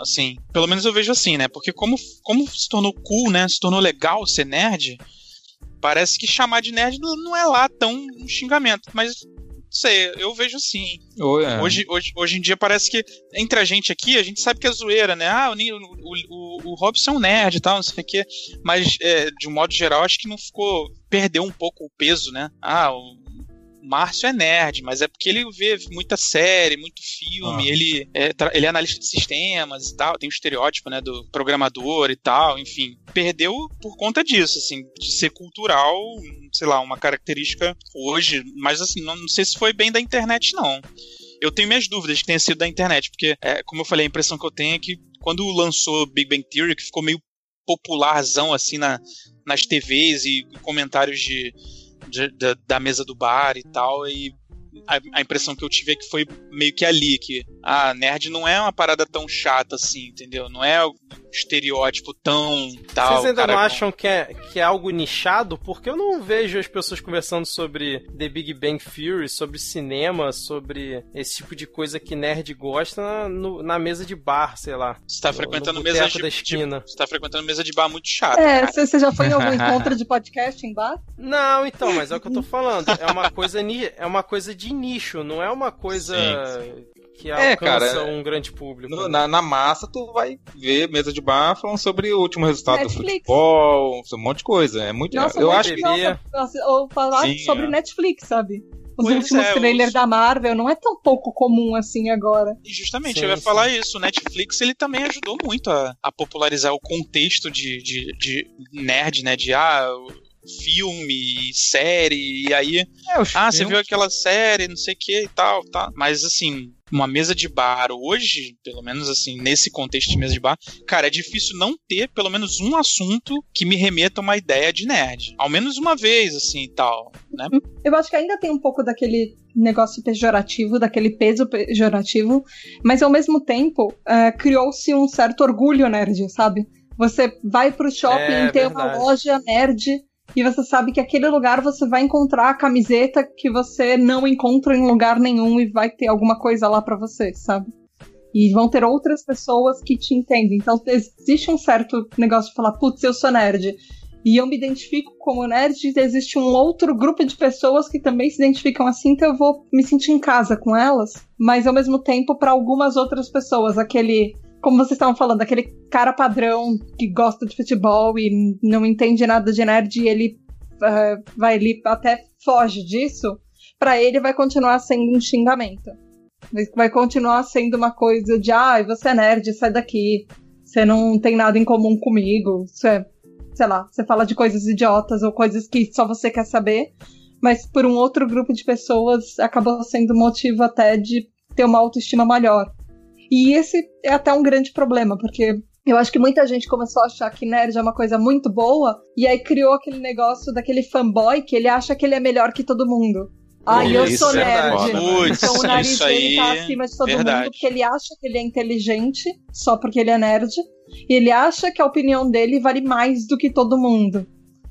Speaker 3: Assim, pelo menos eu vejo assim, né? Porque como, como se tornou cool, né? Se tornou legal ser nerd, parece que chamar de nerd não, é lá tão um xingamento. Mas, não sei, eu vejo assim.
Speaker 4: Ou, é,
Speaker 3: Hoje, hoje, hoje em dia parece que entre a gente aqui, a gente sabe que é zoeira, né? Ah, o, o, o, o Robson é um nerd e tal, não sei o quê. Mas, é, de um modo geral, acho que não ficou. Perdeu um pouco o peso, né? Ah, o Márcio é nerd, mas é porque ele vê muita série, muito filme,
Speaker 4: Ah.
Speaker 3: ele, é, ele é analista de sistemas e tal, tem o estereótipo, né, do programador e tal, enfim. Perdeu por conta disso, assim, de ser cultural, sei lá, uma característica hoje, mas assim, não, não sei se foi bem da internet, não. Eu tenho minhas dúvidas que tenha sido da internet, porque, é, como eu falei, a impressão que eu tenho é que quando lançou Big Bang Theory, que ficou meio popularzão assim na, nas TVs e comentários de, de- da, da mesa do bar e tal, e a, a impressão que eu tive é que foi meio que ali, que a nerd não é uma parada tão chata assim, entendeu? Não é estereótipo tão tal.
Speaker 2: Vocês ainda
Speaker 3: cara
Speaker 2: não acham que é, que é algo nichado? Porque eu não vejo as pessoas conversando sobre The Big Bang Theory, sobre cinema, sobre esse tipo de coisa que nerd gosta na, no- na mesa de bar, sei lá.
Speaker 3: Você tá
Speaker 2: no-
Speaker 3: frequentando
Speaker 2: no
Speaker 3: mesa de,
Speaker 2: da
Speaker 3: de-
Speaker 2: esquina.
Speaker 3: Você tá frequentando mesa de bar muito chata.
Speaker 1: É, você você já foi em algum encontro de podcast em bar?
Speaker 2: Não, então, mas é o que eu tô falando. É uma coisa, é uma coisa de nicho, não é uma coisa que
Speaker 4: É,
Speaker 2: alcança
Speaker 4: cara,
Speaker 2: um grande público.
Speaker 4: No- na, na massa, tu vai ver mesa de bar falando sobre o último resultado do
Speaker 1: Netflix.
Speaker 4: futebol, sobre um monte de coisa. É muito.
Speaker 1: Nossa,
Speaker 4: eu acho que.
Speaker 1: ou falar
Speaker 4: Sim,
Speaker 1: sobre
Speaker 4: é.
Speaker 1: Netflix, sabe? Os
Speaker 3: Pois
Speaker 1: últimos
Speaker 3: é,
Speaker 1: trailers
Speaker 3: os-
Speaker 1: da Marvel não é tão pouco comum assim agora.
Speaker 3: E justamente,
Speaker 2: Sim,
Speaker 3: eu ia
Speaker 2: sim.
Speaker 3: falar isso. O Netflix ele também ajudou muito a, a popularizar o contexto de, de, de nerd, né? De ah, filme, série, e aí.
Speaker 4: É,
Speaker 3: Ah, você
Speaker 4: filmes-
Speaker 3: viu aquela série, não sei o que e tal, tá. Mas assim, uma mesa de bar hoje, pelo menos assim, nesse contexto de mesa de bar, cara, é difícil não ter pelo menos um assunto que me remeta a uma ideia de nerd. Ao menos uma vez, assim e tal, né?
Speaker 1: Eu acho que ainda tem um pouco daquele negócio pejorativo, daquele peso pejorativo, mas ao mesmo tempo eh, criou-se um certo orgulho nerd, sabe? Você vai pro shopping
Speaker 2: É,
Speaker 1: tem uma
Speaker 2: verdade.
Speaker 1: loja nerd e você sabe que aquele lugar você vai encontrar a camiseta que você não encontra em lugar nenhum e vai ter alguma coisa lá pra você, sabe? E vão ter outras pessoas que te entendem. Então existe um certo negócio de falar, putz, eu sou nerd. E eu me identifico como nerd, e existe um outro grupo de pessoas que também se identificam assim, então eu vou me sentir em casa com elas. Mas ao mesmo tempo, para algumas outras pessoas, aquele. Como vocês estavam falando, aquele cara padrão que gosta de futebol e não entende nada de nerd e ele eh, vai até foge disso, para ele vai continuar sendo um xingamento. Vai- continuar sendo uma coisa de, ah, você é nerd, sai daqui. Você não tem nada em comum comigo. É sei lá, você fala de coisas idiotas ou coisas que só você quer saber, mas por um outro grupo de pessoas acabou sendo motivo até de ter uma autoestima maior. E esse é até um grande problema, porque eu acho que muita gente começou a achar que nerd é uma coisa muito boa, e aí criou aquele negócio daquele fanboy que ele acha que ele é melhor que todo mundo. Ah, eu sou
Speaker 4: é
Speaker 1: nerd.
Speaker 4: né?
Speaker 3: Putz,
Speaker 1: então o nariz
Speaker 3: isso
Speaker 1: dele tá acima de todo
Speaker 3: verdade.
Speaker 1: mundo porque ele acha que ele é inteligente só porque ele é nerd. E ele acha que a opinião dele vale mais do que todo mundo.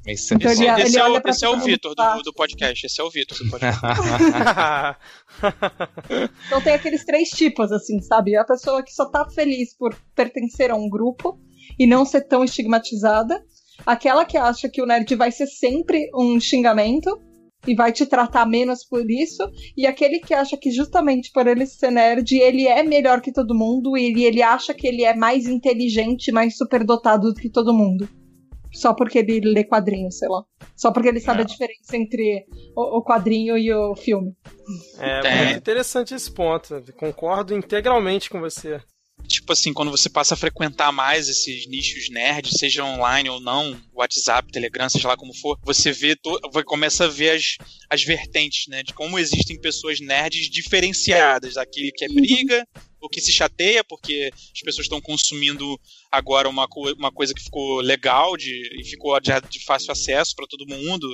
Speaker 4: Isso,
Speaker 1: Então
Speaker 4: isso-
Speaker 1: ele-
Speaker 3: Esse, é,
Speaker 1: olha
Speaker 3: o, esse é o
Speaker 1: mundo
Speaker 3: Vitor do, do podcast. Esse é o Vitor do podcast.
Speaker 1: Então tem aqueles três tipos, assim, sabe? A pessoa que só tá feliz por pertencer a um grupo e não ser tão estigmatizada. Aquela que acha que o nerd vai ser sempre um xingamento e vai te tratar menos por isso. E aquele que acha que justamente por ele ser nerd, ele é melhor que todo mundo e ele, ele acha que ele é mais inteligente, mais superdotado do que todo mundo. Só porque ele lê quadrinhos, sei lá. Só porque ele sabe
Speaker 4: É.
Speaker 1: a diferença entre o, o quadrinho e o filme.
Speaker 2: É,
Speaker 3: É.
Speaker 2: muito interessante esse ponto. Concordo integralmente com você.
Speaker 3: tipo assim, quando você passa a frequentar mais esses nichos nerds, seja online ou não, WhatsApp, Telegram, seja lá como for, você vê, to- começa a ver as, as vertentes, né? De como existem pessoas nerds diferenciadas. Aquele que é briga, o que se chateia, porque as pessoas estão consumindo agora uma, co- uma coisa que ficou legal de, e ficou de, de fácil acesso para todo mundo,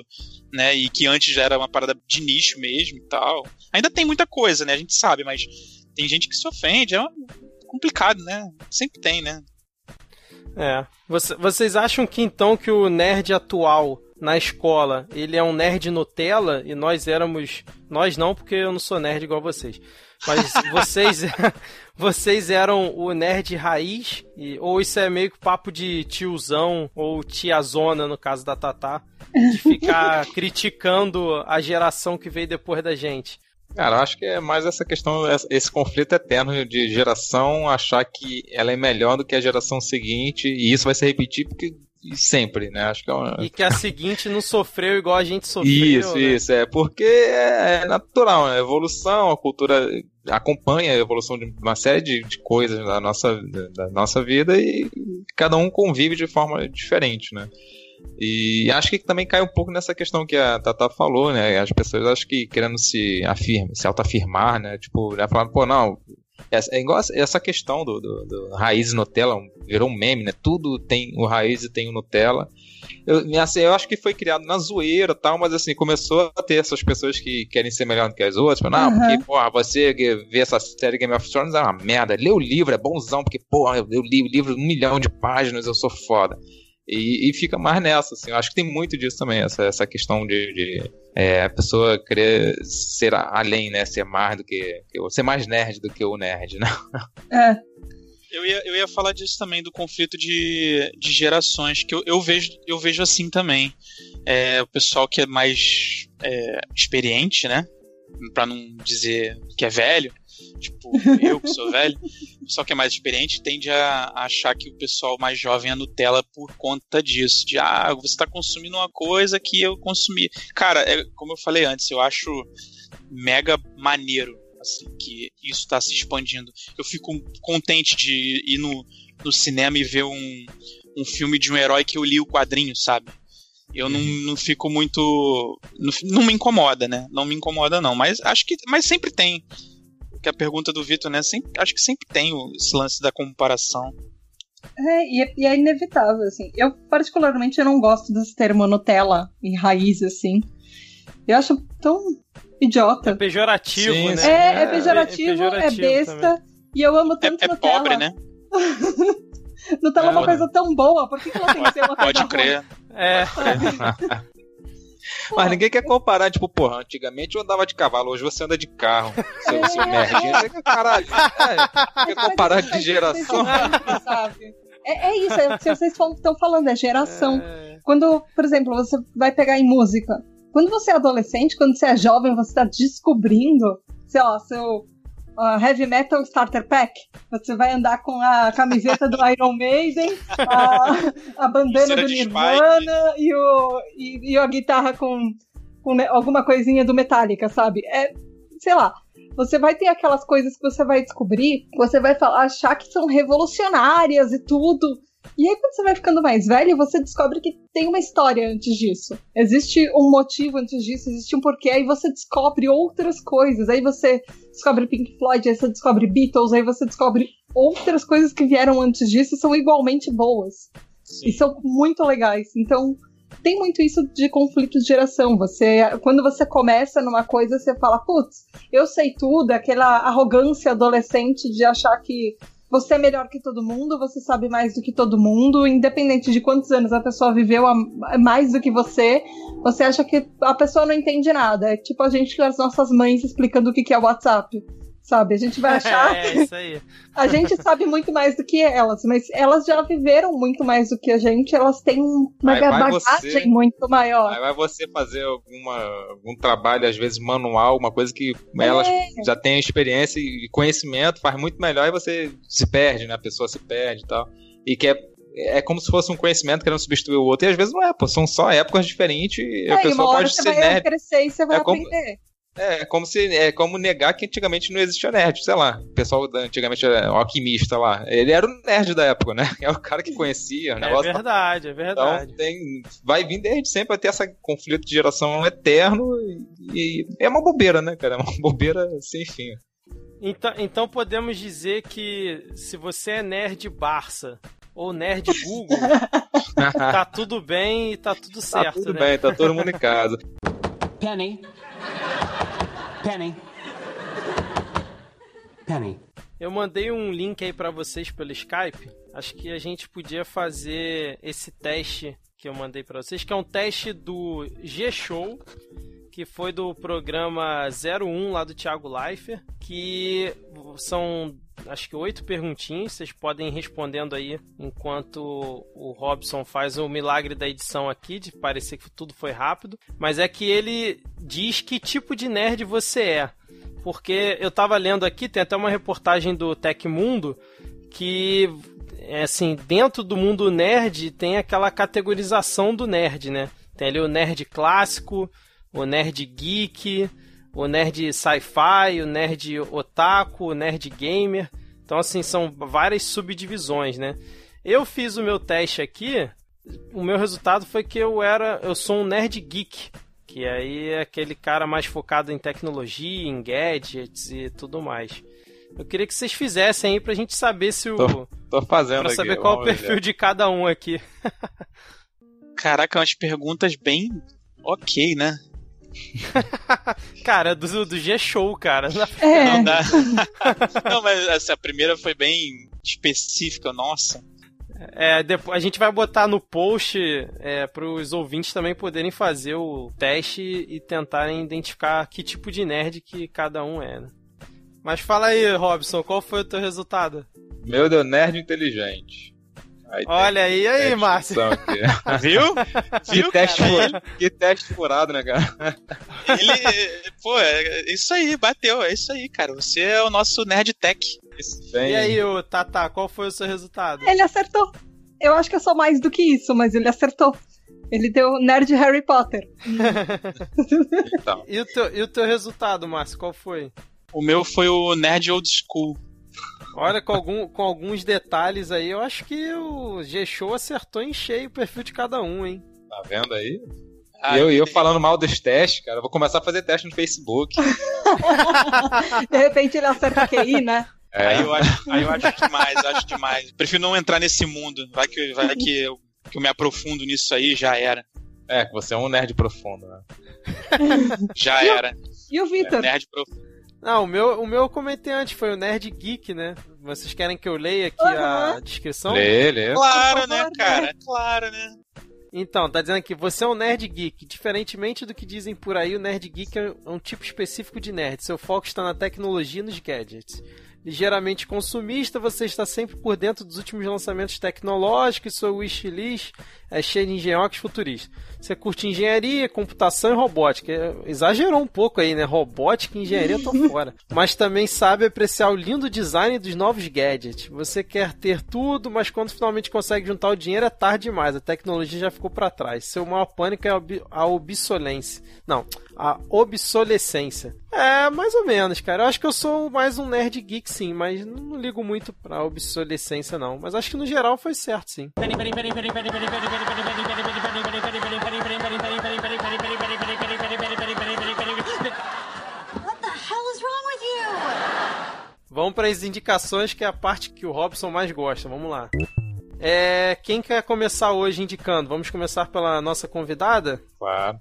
Speaker 3: né? E que antes já era uma parada de nicho mesmo e tal. Ainda tem muita coisa, né? A gente sabe, mas tem gente que se ofende. É complicado, né? Sempre tem, né?
Speaker 2: É. Você- vocês acham que então que o nerd atual na escola, ele é um nerd Nutella e nós éramos. Nós não, porque eu não sou nerd igual vocês. Mas vocês, vocês eram o nerd raiz? E- ou isso é meio que papo de tiozão ou tiazona, no caso da Tatá, de ficar criticando a geração que veio depois da gente?
Speaker 4: Cara, eu acho que é mais essa questão, esse conflito eterno de geração achar que ela é melhor do que a geração seguinte, e isso vai se repetir porque sempre, né? Acho que é uma...
Speaker 2: E que a seguinte não sofreu igual a gente sofreu.
Speaker 4: Isso,
Speaker 2: né?
Speaker 4: isso, é porque é natural, né? A evolução, a cultura acompanha a evolução de uma série de, de coisas da nossa, da, da nossa vida e cada um convive de forma diferente, né? E acho que também cai um pouco nessa questão que a Tata falou, né? As pessoas acho que querendo se afirmar, se autoafirmar, né? Tipo, né? falando, pô, não, essa- é igual essa- questão do, do, do raiz e Nutella, virou um meme, né? Tudo tem o raiz e tem o Nutella. Eu, assim, eu acho que foi criado na zoeira tal, mas assim, começou a ter essas pessoas que querem ser melhor do que as outras. Falando,
Speaker 1: Uhum.
Speaker 4: porque, porra, você vê essa série Game of Thrones é uma merda. Lê o livro, é bonzão, porque, porra, eu li o livro um milhão de páginas, eu sou foda. E, e fica mais nessa, assim. Eu acho que tem muito disso também, essa, essa questão de, de, é, a pessoa querer ser a- além, né? Ser mais do que. Ser mais nerd do que o nerd, né?
Speaker 1: É.
Speaker 3: Eu ia, eu ia falar disso também, do conflito de, de gerações, que eu, eu, vejo, eu vejo assim também. É, o pessoal que é mais é, experiente, né? Pra não dizer que é velho, tipo eu que sou velho, pessoal que é mais experiente tende a, achar que o pessoal mais jovem é Nutella por conta disso. De, ah, você tá consumindo uma coisa que eu consumi. Cara, é, como eu falei antes, eu acho mega maneiro, assim, que isso tá se expandindo. Eu fico contente de ir no, no cinema e ver um, um filme de um herói que eu li o quadrinho, sabe? Eu não, não fico muito. Não, não me incomoda, né? Não me incomoda, não. Mas acho que. Mas sempre tem. Que a pergunta do Vitor, né? Sempre, acho que sempre tem o- esse lance da comparação.
Speaker 1: É, e é, e é inevitável, assim. Eu, particularmente, eu não gosto desse termo Nutella e raiz, assim. Eu acho tão idiota.
Speaker 2: É pejorativo,
Speaker 3: Sim,
Speaker 2: né?
Speaker 3: sim.
Speaker 1: É, é pejorativo, é,
Speaker 2: pejorativo
Speaker 1: besta.
Speaker 2: também.
Speaker 1: E eu amo
Speaker 3: É,
Speaker 1: tanto
Speaker 3: é
Speaker 1: Nutella.
Speaker 3: pobre, né?
Speaker 1: Nutella é uma
Speaker 3: É.
Speaker 1: coisa tão boa, por que, que ela tem que ser uma coisa
Speaker 3: Pode crer.
Speaker 2: É.
Speaker 4: Mas ninguém quer comparar, tipo, porra, antigamente eu andava de cavalo, hoje você anda de carro. Seu, seu merdinha. Você, Caralho, é, quer comparar de geração?
Speaker 1: Sabe? É, é isso, é o que vocês estão falando, é geração.
Speaker 2: É.
Speaker 1: Quando, por exemplo, você vai pegar em música. Quando você é adolescente, quando você é jovem, você está descobrindo, sei lá, seu ah, Heavy Metal Starter Pack. Você vai andar com a camiseta do Iron Maiden, a, a bandana do Nirvana e, o, e, e a guitarra com, com alguma coisinha do Metallica, sabe? É, sei lá. Você vai ter aquelas coisas que você vai descobrir, você vai falar, achar que são revolucionárias e tudo. E aí, quando você vai ficando mais velho, você descobre que tem uma história antes disso. Existe um motivo antes disso, existe um porquê, aí você descobre outras coisas. Aí você descobre Pink Floyd, aí você descobre Beatles, aí você descobre outras coisas que vieram antes disso e são igualmente boas. E são muito legais. Então, tem muito isso de conflito de geração. Você, quando você começa numa coisa, você fala, putz, eu sei tudo, aquela arrogância adolescente de achar que você é melhor que todo mundo, você sabe mais do que todo mundo, independente de quantos anos a pessoa viveu a- mais do que você, você acha que a pessoa não entende nada. É tipo a gente as nossas mães explicando o que que é o WhatsApp. Sabe? A gente vai achar
Speaker 2: É,
Speaker 1: que
Speaker 2: isso aí.
Speaker 1: a gente sabe muito mais do que elas, mas elas já viveram muito mais do que a gente, elas têm uma
Speaker 4: Aí
Speaker 1: bagagem
Speaker 4: você-
Speaker 1: muito maior.
Speaker 4: Aí vai você fazer alguma, algum trabalho, às vezes manual, uma coisa que elas
Speaker 1: É.
Speaker 4: já têm experiência e conhecimento, faz muito melhor e você se perde, né? A pessoa se perde e tal. E que é, é como se fosse um conhecimento querendo substituir o outro. E às vezes não é, pô. São só épocas diferentes e
Speaker 1: É,
Speaker 4: a
Speaker 1: e uma
Speaker 4: pessoa
Speaker 1: hora
Speaker 4: pode
Speaker 1: você
Speaker 4: ser
Speaker 1: vai
Speaker 4: nerd.
Speaker 1: crescer e você vai
Speaker 4: É como-
Speaker 1: aprender.
Speaker 4: É, é como se é como negar que antigamente não existia nerd, sei lá. O pessoal da- antigamente era o alquimista lá. Ele era o nerd da época, né? É o cara que conhecia o
Speaker 2: É
Speaker 4: negócio.
Speaker 2: verdade, é verdade.
Speaker 4: Então tem, vai vir desde sempre, vai ter esse conflito de geração eterno e, e é uma bobeira, né, cara? É uma bobeira sem fim.
Speaker 2: Então, então podemos dizer que se você é nerd Barça ou nerd Google, tá tudo bem e tá tudo
Speaker 4: Tá
Speaker 2: certo,
Speaker 4: tudo
Speaker 2: né?
Speaker 4: bem, tá todo mundo em casa.
Speaker 9: Penny. Penny. Penny.
Speaker 2: Eu mandei um link aí pra vocês pelo Skype. Acho que a gente podia fazer esse teste que eu mandei pra vocês, que é um teste do G-Show, que foi do programa 01 lá do Thiago Leifert, que são acho que oito perguntinhas, vocês podem ir respondendo aí enquanto o Robson faz o milagre da edição aqui, de parecer que tudo foi rápido, mas é que ele diz que tipo de nerd você é. Porque eu tava lendo aqui, tem até uma reportagem do Tecmundo que é assim, dentro do mundo nerd tem aquela categorização do nerd, né? Tem ali o nerd clássico, o nerd geek, o nerd sci-fi, o nerd otaku, o nerd gamer. Então assim, são várias subdivisões, né? Eu fiz o meu teste aqui, o meu resultado foi que eu era, eu sou um nerd geek, que aí é aquele cara mais focado em tecnologia, em gadgets e tudo mais. Eu queria que vocês fizessem aí pra gente saber se o
Speaker 4: Tô, tô fazendo
Speaker 2: Pra
Speaker 4: aqui.
Speaker 2: saber qual o perfil de cada um aqui.
Speaker 3: Caraca, umas perguntas bem ok, né?
Speaker 2: Cara, do, do G-Show, cara.
Speaker 1: É.
Speaker 3: Não dá. Não, mas essa primeira foi bem específica, nossa.
Speaker 2: É, depois, a gente vai botar no post é, para os ouvintes também poderem fazer o teste e tentarem identificar que tipo de nerd que cada um é. Né? Mas fala aí, Robson, qual foi o teu resultado?
Speaker 4: Meu Deus, nerd inteligente. Aí
Speaker 2: Olha aí, aí, Márcio.
Speaker 4: aqui.
Speaker 3: Viu?
Speaker 4: Que
Speaker 3: Viu,
Speaker 4: teste,
Speaker 3: cara?
Speaker 4: furado, que teste furado, né, cara?
Speaker 3: Ele, pô, é isso aí, bateu, é isso aí, cara. Você é o nosso nerd tech.
Speaker 4: Bem.
Speaker 2: E aí, ô, Tata, qual foi o seu resultado?
Speaker 1: Ele acertou. Eu acho que eu sou mais do que isso, mas ele acertou. Ele deu nerd Harry Potter.
Speaker 2: então. e, o teu, e o teu resultado, Márcio, qual foi?
Speaker 3: O meu foi o Nerd Old School.
Speaker 2: Olha, com, algum, com alguns detalhes aí, eu acho que o G-Show acertou em cheio o perfil de cada um, hein?
Speaker 4: Tá vendo aí? Ah, e eu, eu falando mal dos testes, cara, eu vou começar a fazer teste no Facebook.
Speaker 1: De repente ele acerta QI, né?
Speaker 3: É. Aí, eu acho, aí eu acho demais, acho demais. Prefiro não entrar nesse mundo. Vai que, vai que, eu, que eu me aprofundo nisso aí, já era.
Speaker 4: É, você é um nerd profundo, né?
Speaker 3: já era.
Speaker 1: E o Vitor?
Speaker 3: É, nerd profundo.
Speaker 2: Não, o meu, o meu eu comentei antes, foi o Nerd Geek, né? Vocês querem que eu leia aqui uhum. a descrição?
Speaker 4: Lê, lê.
Speaker 3: Claro, né, cara? Claro, né?
Speaker 2: Então, tá dizendo aqui, você é um nerd geek. Diferentemente do que dizem por aí, o nerd geek é um tipo específico de nerd. Seu foco está na tecnologia e nos gadgets ligeiramente consumista, você está sempre por dentro dos últimos lançamentos tecnológicos, sua wishlist é cheia de engenhocas futuristas. Você curte engenharia, computação e robótica. Exagerou um pouco aí, né? Robótica e engenharia estão fora. Mas também sabe apreciar o lindo design dos novos gadgets. Você quer ter tudo, mas quando finalmente consegue juntar o dinheiro é tarde demais. A tecnologia já ficou para trás. Seu maior pânico é a obsolência. Não, a obsolescência. É, mais ou menos, cara. Eu acho que eu sou mais um nerd geek, sim, mas não ligo muito pra obsolescência, não. Mas acho que no geral foi certo, sim. Vamos para as indicações, que é a parte que o Robson mais gosta. Vamos lá. É, quem quer começar hoje indicando? Vamos começar pela nossa convidada?
Speaker 4: Claro.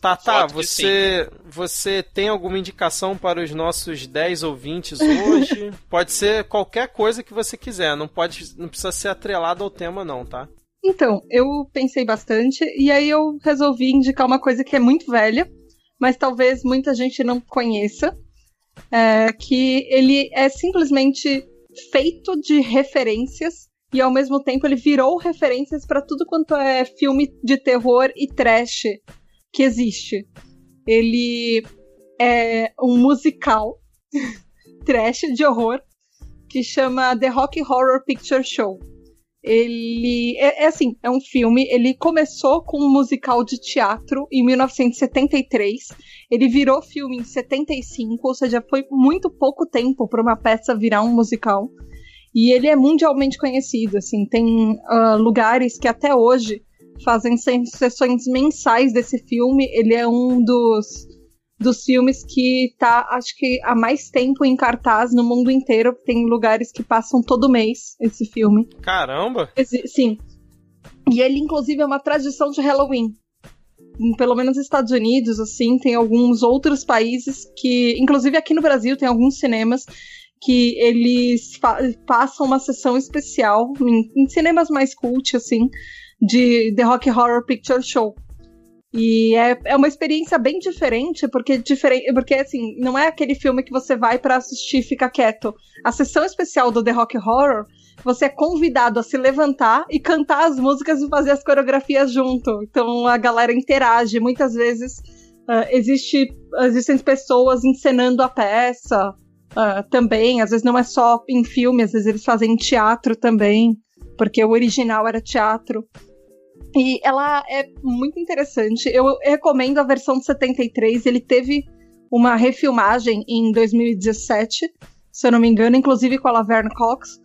Speaker 2: Tata, você, você tem alguma indicação para os nossos 10 ouvintes hoje? pode ser qualquer coisa que você quiser, não, pode, não precisa ser atrelado ao tema, não, tá?
Speaker 1: Então, eu pensei bastante e aí eu resolvi indicar uma coisa que é muito velha, mas talvez muita gente não conheça, é, que ele é simplesmente feito de referências e ao mesmo tempo ele virou referências para tudo quanto é filme de terror e trash que existe. Ele é um musical trash de horror que chama The Rock Horror Picture Show. Ele é, é, assim, é um filme. Ele começou com um musical de teatro em 1973. Ele virou filme em 75, ou seja, foi muito pouco tempo para uma peça virar um musical. E ele é mundialmente conhecido. Assim, tem uh, lugares que até hoje fazem sessões mensais desse filme. Ele é um dos, dos filmes que tá, acho que, há mais tempo em cartaz no mundo inteiro. Tem lugares que passam todo mês esse filme.
Speaker 2: Caramba!
Speaker 1: Sim. E ele, inclusive, é uma tradição de Halloween. Pelo menos nos Estados Unidos, assim, tem alguns outros países que, inclusive aqui no Brasil, tem alguns cinemas que eles passam uma sessão especial em, em cinemas mais cult, assim, de The Rock Horror Picture Show. E é, é uma experiência bem diferente, porque diferente, porque assim, não é aquele filme que você vai para assistir e fica quieto. A sessão especial do The Rock Horror, você é convidado a se levantar e cantar as músicas e fazer as coreografias junto. Então a galera interage. Muitas vezes uh, existe, existem pessoas encenando a peça uh, também. Às vezes não é só em filme, às vezes eles fazem teatro também, porque o original era teatro. E ela é muito interessante. Eu recomendo a versão de 73. Ele teve uma refilmagem em 2017, se eu não me engano, inclusive com a Laverne Cox.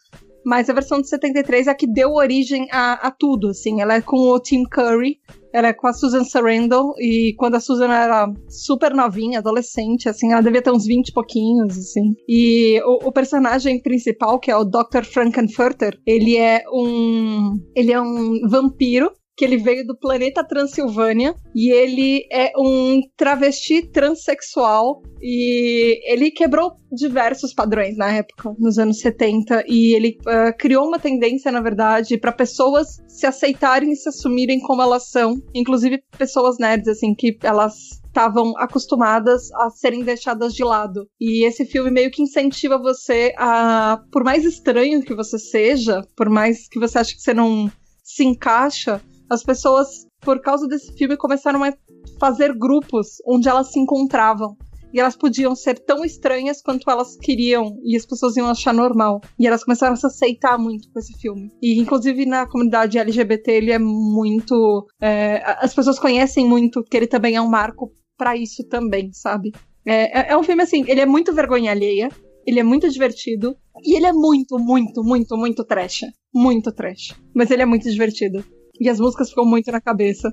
Speaker 1: Mas a versão de 73 é a que deu origem a, a tudo, assim. Ela é com o Tim Curry, ela é com a Susan Sarandon, e quando a Susan era super novinha, adolescente, assim, ela devia ter uns 20 e pouquinhos, assim. E o, o personagem principal, que é o Dr. Frankenfurter, ele é um... ele é um vampiro que ele veio do planeta Transilvânia e ele é um travesti transexual e ele quebrou diversos padrões na época, nos anos 70, e ele uh, criou uma tendência, na verdade, para pessoas se aceitarem e se assumirem como elas são, inclusive pessoas nerds, assim, que elas estavam acostumadas a serem deixadas de lado. E esse filme meio que incentiva você a, por mais estranho que você seja, por mais que você ache que você não se encaixa, as pessoas, por causa desse filme, começaram a fazer grupos onde elas se encontravam. e elas podiam ser tão estranhas quanto elas queriam e as pessoas iam achar normal. E elas começaram a se aceitar muito com esse filme. E inclusive na comunidade LGBT ele é muito. É, as pessoas conhecem muito que ele também é um marco para isso também, sabe? É, é, é um filme assim, ele é muito vergonha alheia, ele é muito divertido e ele é muito, muito, muito, muito trash. Muito trash. Mas ele é muito divertido. E as músicas ficam muito na cabeça.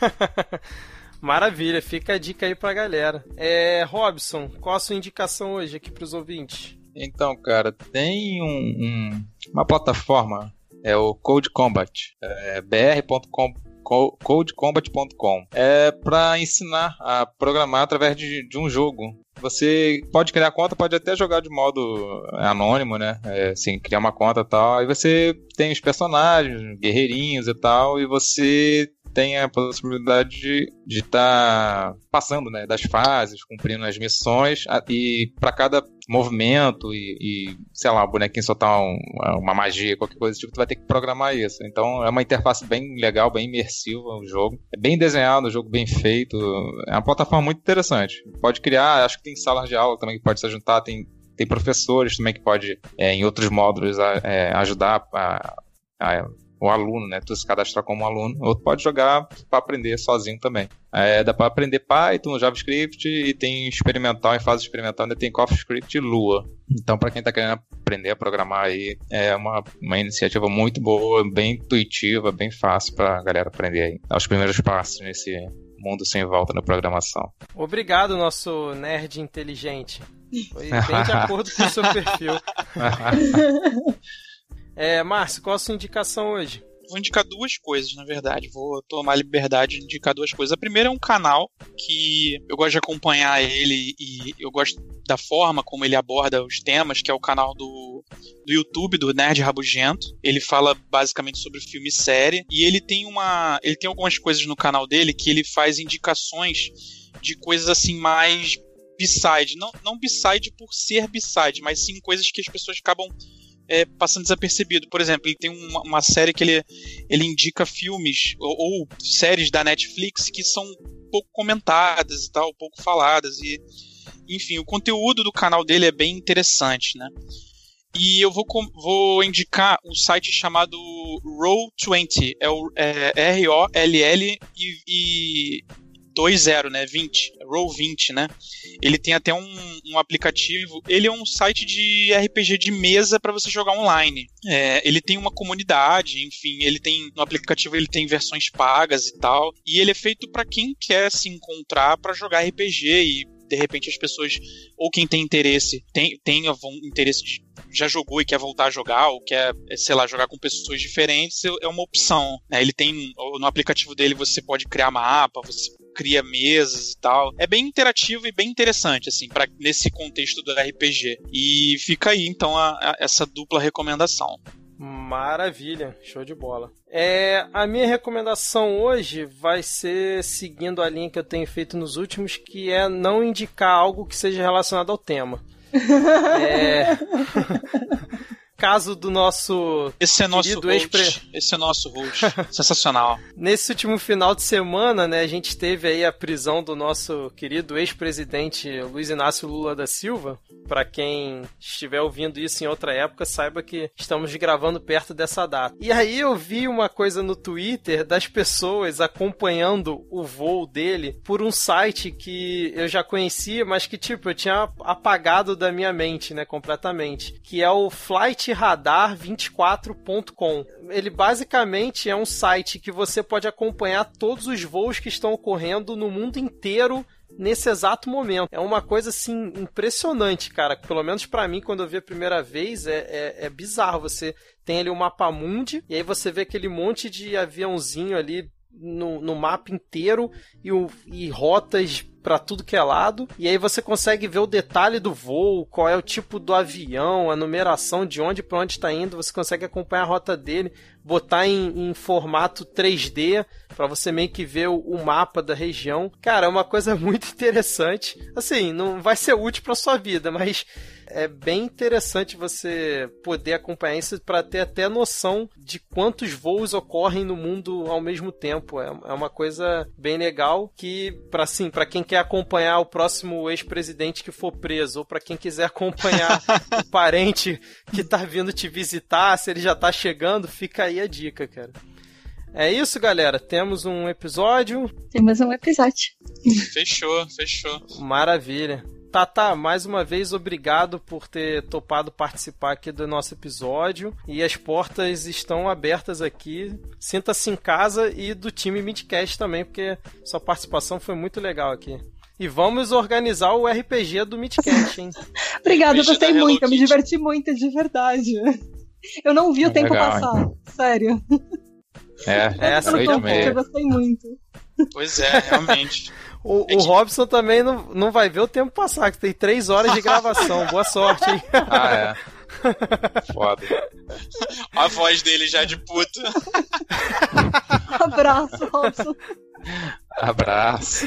Speaker 2: Maravilha, fica a dica aí pra galera. É, Robson, qual a sua indicação hoje aqui pros ouvintes?
Speaker 4: Então, cara, tem um, um, uma plataforma, é o Code Combat, é br.com codecombat.com. É para ensinar a programar através de, de, um jogo. Você pode criar conta, pode até jogar de modo anônimo, né? É, assim, criar uma conta e tal. Aí você tem os personagens, guerreirinhos e tal, e você tem a possibilidade de estar tá passando né, das fases, cumprindo as missões, e para cada movimento e, e, sei lá, o bonequinho soltar um, uma magia, qualquer coisa tipo, tu vai ter que programar isso. Então é uma interface bem legal, bem imersiva o jogo. É bem desenhado, o jogo bem feito. É uma plataforma muito interessante. Pode criar, acho que tem salas de aula também que pode se juntar, tem, tem professores também que pode, é, em outros módulos, é, ajudar a, a o aluno, né? Tu se cadastrar como aluno, ou tu pode jogar para aprender sozinho também. É, dá para aprender Python, JavaScript e tem experimental, em fase experimental ainda tem CoffeeScript e Lua. Então, para quem está querendo aprender a programar aí, é uma, uma iniciativa muito boa, bem intuitiva, bem fácil para a galera aprender aí. Dar os primeiros passos nesse mundo sem volta na programação.
Speaker 2: Obrigado, nosso nerd inteligente. Foi bem de acordo com o seu perfil. É, Márcio, qual a sua indicação hoje?
Speaker 3: Vou indicar duas coisas, na verdade. Vou tomar liberdade de indicar duas coisas. A primeira é um canal que eu gosto de acompanhar ele e eu gosto da forma como ele aborda os temas, que é o canal do, do YouTube, do Nerd Rabugento. Ele fala basicamente sobre filme e série. E ele tem uma. Ele tem algumas coisas no canal dele que ele faz indicações de coisas assim mais b-side. Não, não b-side por ser b-side, mas sim coisas que as pessoas acabam é, passando desapercebido. Por exemplo, ele tem uma, uma série que ele, ele indica filmes ou, ou, séries da Netflix que são pouco comentadas e tal, pouco faladas. E, enfim, o conteúdo do canal dele é bem interessante, né? E eu vou, vou indicar um site chamado Roll20, é o é, R-O-L-L e, e 2.0, né? 20, Roll 20, né? Ele tem até um, um aplicativo. Ele é um site de RPG de mesa para você jogar online. É, ele tem uma comunidade, enfim, ele tem no aplicativo ele tem versões pagas e tal. E ele é feito para quem quer se encontrar para jogar RPG e de repente as pessoas, ou quem tem interesse, tem, tem interesse de, já jogou e quer voltar a jogar, ou quer, sei lá, jogar com pessoas diferentes, é uma opção. Né? Ele tem, no aplicativo dele você pode criar mapa, você cria mesas e tal. É bem interativo e bem interessante, assim, para nesse contexto do RPG. E fica aí, então, a, a, essa dupla recomendação.
Speaker 2: Maravilha, show de bola. É, a minha recomendação hoje vai ser seguindo a linha que eu tenho feito nos últimos, que é não indicar algo que seja relacionado ao tema. é caso do nosso
Speaker 3: esse é nosso host. esse é nosso host. Sensacional.
Speaker 2: Nesse último final de semana né a gente teve aí a prisão do nosso querido ex-presidente Luiz Inácio Lula da Silva. Para quem estiver ouvindo isso em outra época saiba que estamos gravando perto dessa data. E aí eu vi uma coisa no Twitter das pessoas acompanhando o voo dele por um site que eu já conhecia mas que tipo eu tinha apagado da minha mente né completamente que é o Flight radar24.com. Ele basicamente é um site que você pode acompanhar todos os voos que estão ocorrendo no mundo inteiro nesse exato momento. É uma coisa assim impressionante, cara. Pelo menos para mim, quando eu vi a primeira vez, é, é, é bizarro. Você tem ali o mapa mundi e aí você vê aquele monte de aviãozinho ali no, no mapa inteiro e, o, e rotas para tudo que é lado. E aí você consegue ver o detalhe do voo, qual é o tipo do avião, a numeração de onde para onde está indo. Você consegue acompanhar a rota dele, botar em, em formato 3D para você meio que ver o, mapa da região. Cara, é uma coisa muito interessante. Assim, não vai ser útil para sua vida, mas é bem interessante você poder acompanhar isso para ter até noção de quantos voos ocorrem no mundo ao mesmo tempo. É, é uma coisa bem legal que, para assim, para quem quer acompanhar o próximo ex-presidente que for preso, ou para quem quiser acompanhar o parente que tá vindo te visitar, se ele já tá chegando, fica aí a dica, cara. É isso, galera. Temos um episódio.
Speaker 1: Temos um episódio.
Speaker 3: Fechou, fechou.
Speaker 2: Maravilha. Tata, mais uma vez, obrigado por ter topado participar aqui do nosso episódio. E as portas estão abertas aqui. Sinta-se em casa e do time Midcast também, porque sua participação foi muito legal aqui. E vamos organizar o RPG do Midcast, hein?
Speaker 1: Obrigada, eu gostei
Speaker 3: Hello
Speaker 1: muito, eu me diverti muito, de verdade. Eu não vi o tempo
Speaker 4: Legal,
Speaker 1: passar, sério.
Speaker 4: É,
Speaker 2: Essa
Speaker 1: eu,
Speaker 4: noite e meia.
Speaker 1: eu gostei muito.
Speaker 3: Pois é, realmente.
Speaker 2: O, o Robson também não, não vai ver o tempo passar, que tem três horas de gravação. Boa sorte, hein?
Speaker 4: Ah, é. Foda.
Speaker 3: A voz dele já de puta.
Speaker 1: Abraço, Robson.
Speaker 4: Abraço.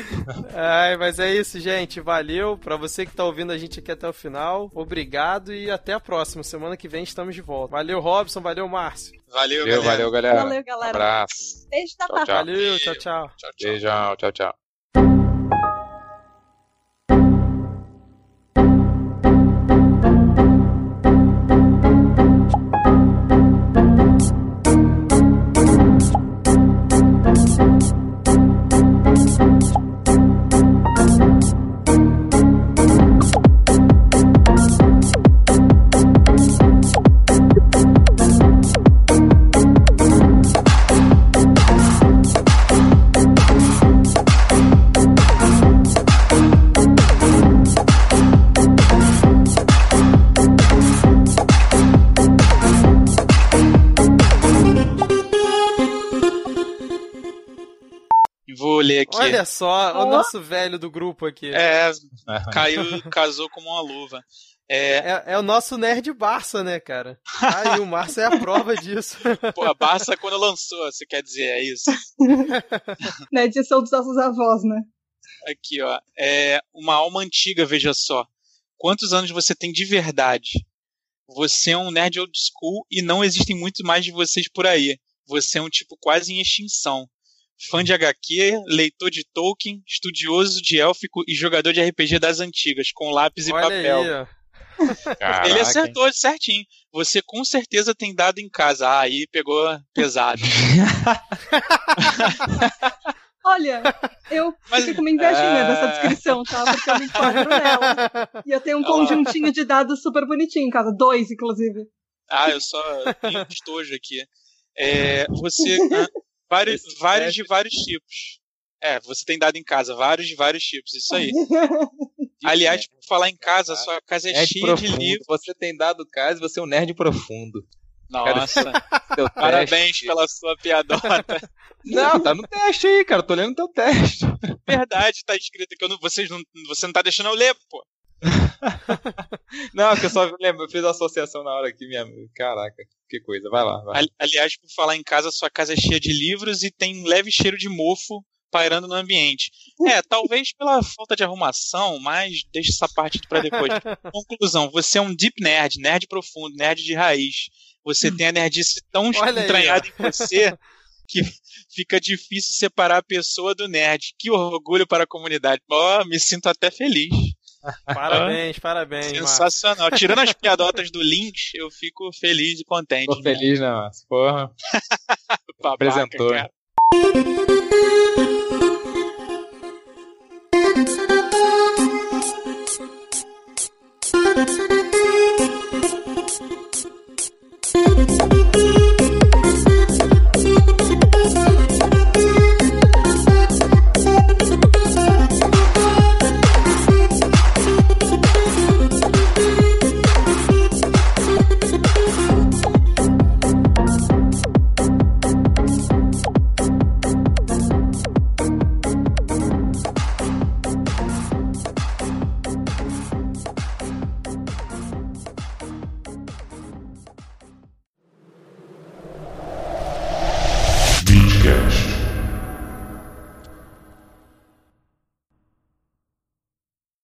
Speaker 2: Ai, mas é isso, gente. Valeu. Pra você que tá ouvindo a gente aqui até o final, obrigado e até a próxima. Semana que vem estamos de volta. Valeu, Robson. Valeu, Márcio.
Speaker 3: Valeu,
Speaker 4: Valeu,
Speaker 3: galera.
Speaker 4: valeu, galera.
Speaker 1: Valeu, galera.
Speaker 4: Abraço.
Speaker 1: Beijo da
Speaker 4: Tchau, tchau.
Speaker 2: Valeu, tchau, tchau.
Speaker 3: Tchau, tchau.
Speaker 4: Beijão, tchau, tchau.
Speaker 2: Olha só, o nosso velho do grupo aqui.
Speaker 3: É, caiu, casou como uma luva. É,
Speaker 2: É, é o nosso nerd Barça, né, cara? Aí o Márcio é a prova disso.
Speaker 3: pô, a Barça quando lançou, você quer dizer, é isso?
Speaker 1: Na edição dos nossos avós, né?
Speaker 3: Aqui, ó. É uma alma antiga, veja só. Quantos anos você tem de verdade? Você é um nerd old school e não existem muito mais de vocês por aí. Você é um tipo quase em extinção. Fã de HQ, leitor de Tolkien, estudioso de élfico e jogador de RPG das antigas, com lápis e
Speaker 2: Olha
Speaker 3: papel.
Speaker 2: aí.
Speaker 4: Caraca,
Speaker 3: Ele
Speaker 4: hein?
Speaker 3: acertou certinho. Você com certeza tem dado em casa. Ah, aí pegou pesado.
Speaker 1: Olha, eu
Speaker 3: Mas-
Speaker 1: fico com uma invejinha
Speaker 3: É.
Speaker 1: dessa descrição, tá? Porque eu me enquadro nela. E eu tenho um conjuntinho de dados super bonitinho em casa. Dois, inclusive.
Speaker 3: Ah, eu só tenho estojo aqui. É, você. vários, vários de vários tipos. É, você tem dado em casa, vários de vários tipos, isso aí. Aliás, por falar em casa, sua casa é
Speaker 4: nerd
Speaker 3: cheia
Speaker 4: profundo.
Speaker 3: de livros.
Speaker 4: Você tem dado caso, você é um nerd profundo.
Speaker 3: Nossa,
Speaker 4: Teu
Speaker 3: parabéns
Speaker 4: teste.
Speaker 3: pela sua piadota.
Speaker 4: Não, tá no teste aí, cara. Tô lendo teu teste.
Speaker 3: Verdade, tá escrito aqui. Eu não, vocês não, você não tá deixando eu ler, pô.
Speaker 4: Não, que eu só lembro, eu fiz a associação na hora aqui, minha. Caraca, que coisa. Vai lá, vai.
Speaker 3: Ali- Aliás, por falar em casa, sua casa é cheia de livros e tem um leve cheiro de mofo pairando no ambiente. É, talvez pela falta de arrumação, mas deixa essa parte pra depois. Conclusão, você é um deep nerd, nerd profundo, nerd de raiz. Você tem a nerdice tão entranhada em você que fica difícil separar a pessoa do nerd. Que orgulho para a comunidade. Ó, me sinto até feliz.
Speaker 2: Parabéns, parabéns.
Speaker 3: Sensacional. Tirando as piadotas do Lynch, eu fico feliz e contente.
Speaker 4: Tô feliz, né, Márcio? Porra.
Speaker 3: Babaca,
Speaker 4: Apresentou.
Speaker 3: cara.